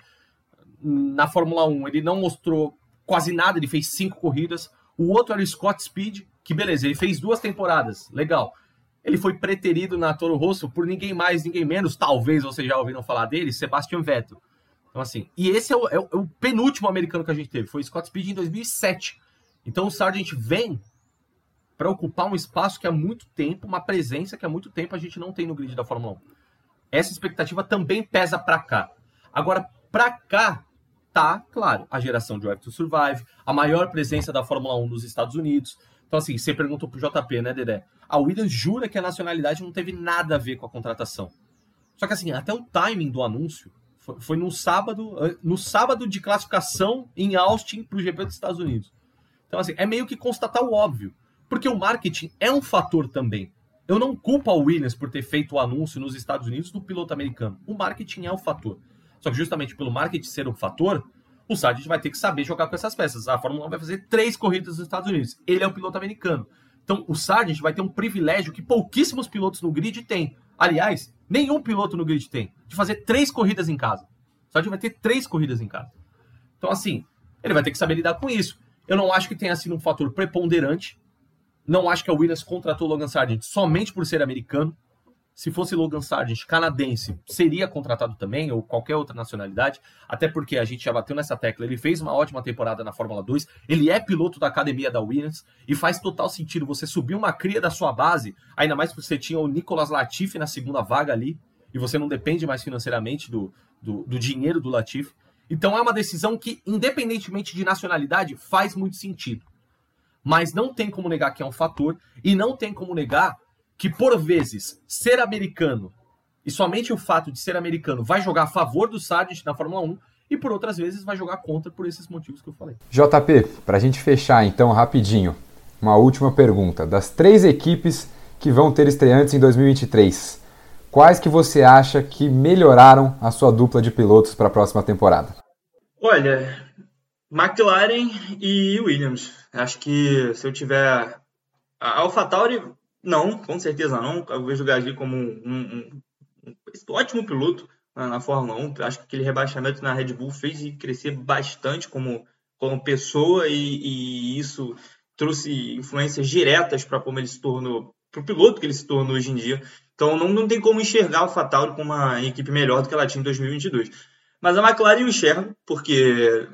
na Fórmula 1 ele não mostrou quase nada, ele fez cinco corridas. O outro era o Scott Speed, que beleza, ele fez duas temporadas, legal. Ele foi preterido na Toro Rosso por ninguém mais, ninguém menos, talvez vocês já ouviram falar dele, Sebastian Vettel. Então, assim, e esse é o, é o, é penúltimo americano que a gente teve, foi Scott Speed em 2007. Então o Sargent vem para ocupar um espaço que há muito tempo, uma presença que há muito tempo a gente não tem no grid da Fórmula 1. Essa expectativa também pesa para cá. Agora, para cá, tá, claro, a geração Drive to Survive, a maior presença da Fórmula 1 nos Estados Unidos. Então, assim, você perguntou pro JP, né, Dedé? A Williams jura que a nacionalidade não teve nada a ver com a contratação. Só que, assim, até o timing do anúncio foi, foi no sábado, no sábado de classificação em Austin pro GP dos Estados Unidos. Então, assim, é meio que constatar o óbvio. Porque o marketing é um fator também. Eu não culpo a Williams por ter feito o anúncio nos Estados Unidos do piloto americano. O marketing é o fator. Só que justamente pelo marketing ser um fator, o Sargent vai ter que saber jogar com essas peças. A Fórmula 1 vai fazer três corridas nos Estados Unidos. Ele é o piloto americano. Então, o Sargent vai ter um privilégio que pouquíssimos pilotos no grid têm. Aliás, nenhum piloto no grid tem. De fazer três corridas em casa. O Sargent vai ter três corridas em casa. Então, assim, ele vai ter que saber lidar com isso. Eu não acho que tenha sido um fator preponderante. Não acho que a Williams contratou o Logan Sargent somente por ser americano. Se fosse Logan Sargent, canadense, seria contratado também, ou qualquer outra nacionalidade, até porque a gente já bateu nessa tecla. Ele fez uma ótima temporada na Fórmula 2, ele é piloto da academia da Williams, e faz total sentido você subir uma cria da sua base, ainda mais porque você tinha o Nicolas Latifi na segunda vaga ali, e você não depende mais financeiramente do, do, do dinheiro do Latifi. Então é uma decisão que, independentemente de nacionalidade, faz muito sentido. Mas não tem como negar que é um fator, e não tem como negar que, por vezes, ser americano e somente o fato de ser americano vai jogar a favor do Sargent na Fórmula 1 e por outras vezes vai jogar contra por esses motivos que eu falei. JP, para a gente fechar então rapidinho, uma última pergunta. Das três equipes que vão ter estreantes em 2023, quais que você acha que melhoraram a sua dupla de pilotos para a próxima temporada? Olha, McLaren e Williams. Acho que se eu tiver a AlphaTauri não, com certeza não. Eu vejo o Gasly como um, um, um, ótimo piloto na, na, Fórmula 1. Acho que aquele rebaixamento na Red Bull fez ele crescer bastante como, como pessoa e, e isso trouxe influências diretas para como ele se tornou, para o piloto que ele se tornou hoje em dia. Então não, não tem como enxergar o Fatal com uma equipe melhor do que ela tinha em 2022. Mas a McLaren eu enxergo, porque,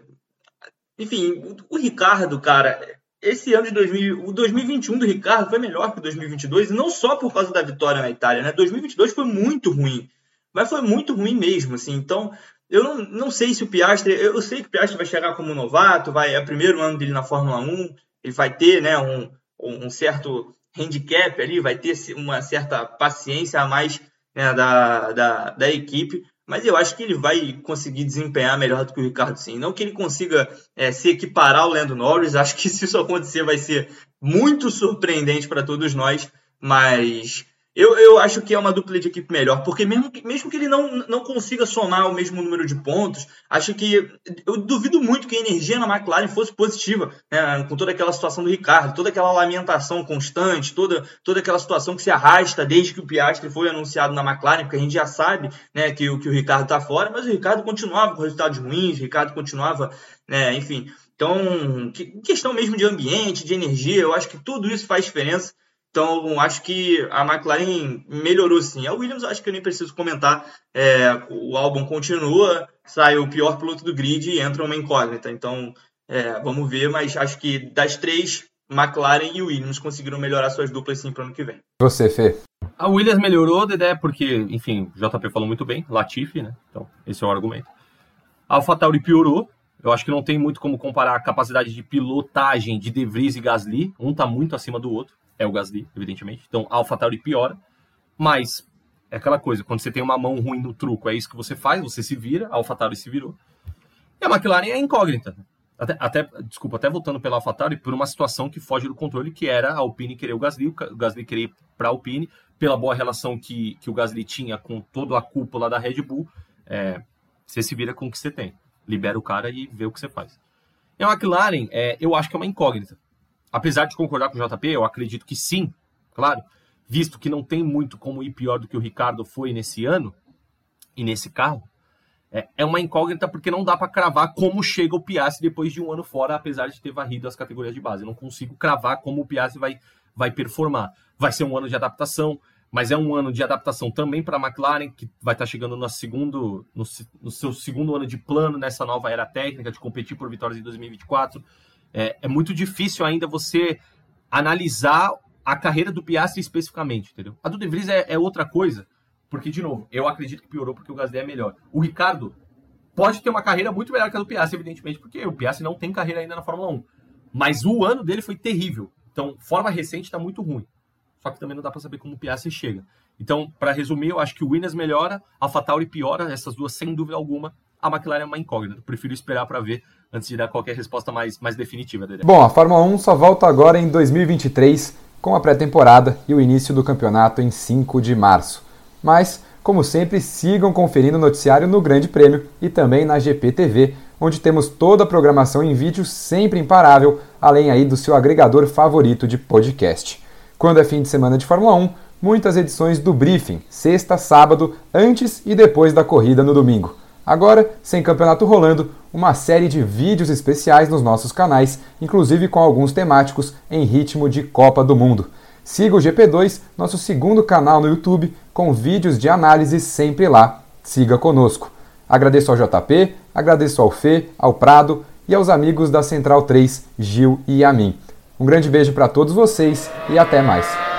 enfim, o Ricardo, cara, esse ano de 2000, o 2021 do Ricardo foi melhor que o 2022, e não só por causa da vitória na Itália, né? 2022 foi muito ruim, mas foi muito ruim mesmo, assim. Então, eu não, não sei se o Piastri, eu sei que o Piastri vai chegar como novato, vai é o primeiro ano dele na Fórmula 1, ele vai ter, né, um, um certo handicap ali, vai ter uma certa paciência a mais né, da, da, da equipe, mas eu acho que ele vai conseguir desempenhar melhor do que o Ricardo sim. Não que ele consiga é, se equiparar ao Lando Norris, acho que se isso acontecer vai ser muito surpreendente para todos nós, mas eu, eu acho que é uma dupla de equipe melhor, porque mesmo que, mesmo que ele não, não consiga somar o mesmo número de pontos, acho que eu duvido muito que a energia na McLaren fosse positiva, né, com toda aquela situação do Ricardo, toda aquela lamentação constante, toda, toda aquela situação que se arrasta desde que o Piastri foi anunciado na McLaren, porque a gente já sabe né, que, que o Ricardo está fora, mas o Ricardo continuava com resultados ruins, o Ricardo continuava, né, enfim. Então, que, questão mesmo de ambiente, de energia, eu acho que tudo isso faz diferença. Então, acho que a McLaren melhorou sim. A Williams, acho que eu nem preciso comentar. É, o álbum continua, sai o pior piloto do grid e entra uma incógnita. Então, é, vamos ver, mas acho que das três, McLaren e Williams conseguiram melhorar suas duplas sim para o ano que vem. Você, Fê? A Williams melhorou, Dedé, porque, enfim, o JP falou muito bem, Latifi, né? Então, esse é o argumento. A AlphaTauri piorou. Eu acho que não tem muito como comparar a capacidade de pilotagem de De Vries e Gasly. Um está muito acima do outro é o Gasly, evidentemente. Então, a AlphaTauri piora, mas é aquela coisa, quando você tem uma mão ruim no truco, é isso que você faz, você se vira, a AlphaTauri se virou. E a McLaren é incógnita. Até, até, desculpa, até voltando pela AlphaTauri, por uma situação que foge do controle, que era a Alpine querer o Gasly, o Gasly querer ir para a Alpine, pela boa relação que, que o Gasly tinha com toda a cúpula da Red Bull, é, você se vira com o que você tem. Libera o cara e vê o que você faz. E a McLaren, é, eu acho que é uma incógnita apesar de concordar com o JP, eu acredito que sim, claro, visto que não tem muito como ir pior do que o Ricardo foi nesse ano e nesse carro, é, é uma incógnita porque não dá para cravar como chega o Piastri depois de um ano fora, apesar de ter varrido as categorias de base. Eu não consigo cravar como o Piastri vai, vai performar. Vai ser um ano de adaptação, mas é um ano de adaptação também para a McLaren, que vai estar tá chegando no segundo, no, no, seu segundo ano de plano nessa nova era técnica de competir por vitórias em 2024 é, é muito difícil ainda você analisar a carreira do Piastri especificamente, entendeu? A do De Vries é, é, outra coisa, porque, de novo, eu acredito que piorou porque o Gasly é melhor. O Ricardo pode ter uma carreira muito melhor que a do Piastri, evidentemente, porque o Piastri não tem carreira ainda na Fórmula 1. Mas o ano dele foi terrível. Então, forma recente está muito ruim. Só que também não dá para saber como o Piastri chega. Então, para resumir, eu acho que o Williams melhora, a AlphaTauri piora, essas duas sem dúvida alguma. A McLaren é uma incógnita. Eu prefiro esperar para ver antes de dar qualquer resposta mais, mais definitiva. Dedé. Bom, a Fórmula 1 só volta agora em 2023 com a pré-temporada e o início do campeonato em 5 de março. Mas, como sempre, sigam conferindo o noticiário no Grande Prêmio e também na GPTV, onde temos toda a programação em vídeo sempre imparável, além aí do seu agregador favorito de podcast. Quando é fim de semana de Fórmula 1, muitas edições do Briefing, sexta, sábado, antes e depois da corrida no domingo. Agora, sem campeonato rolando, uma série de vídeos especiais nos nossos canais, inclusive com alguns temáticos em ritmo de Copa do Mundo. Siga o GP2, nosso segundo canal no YouTube, com vídeos de análise sempre lá. Siga conosco. Agradeço ao JP, agradeço ao Fê, ao Prado e aos amigos da Central 3, Gil e a mim. Um grande beijo para todos vocês e até mais.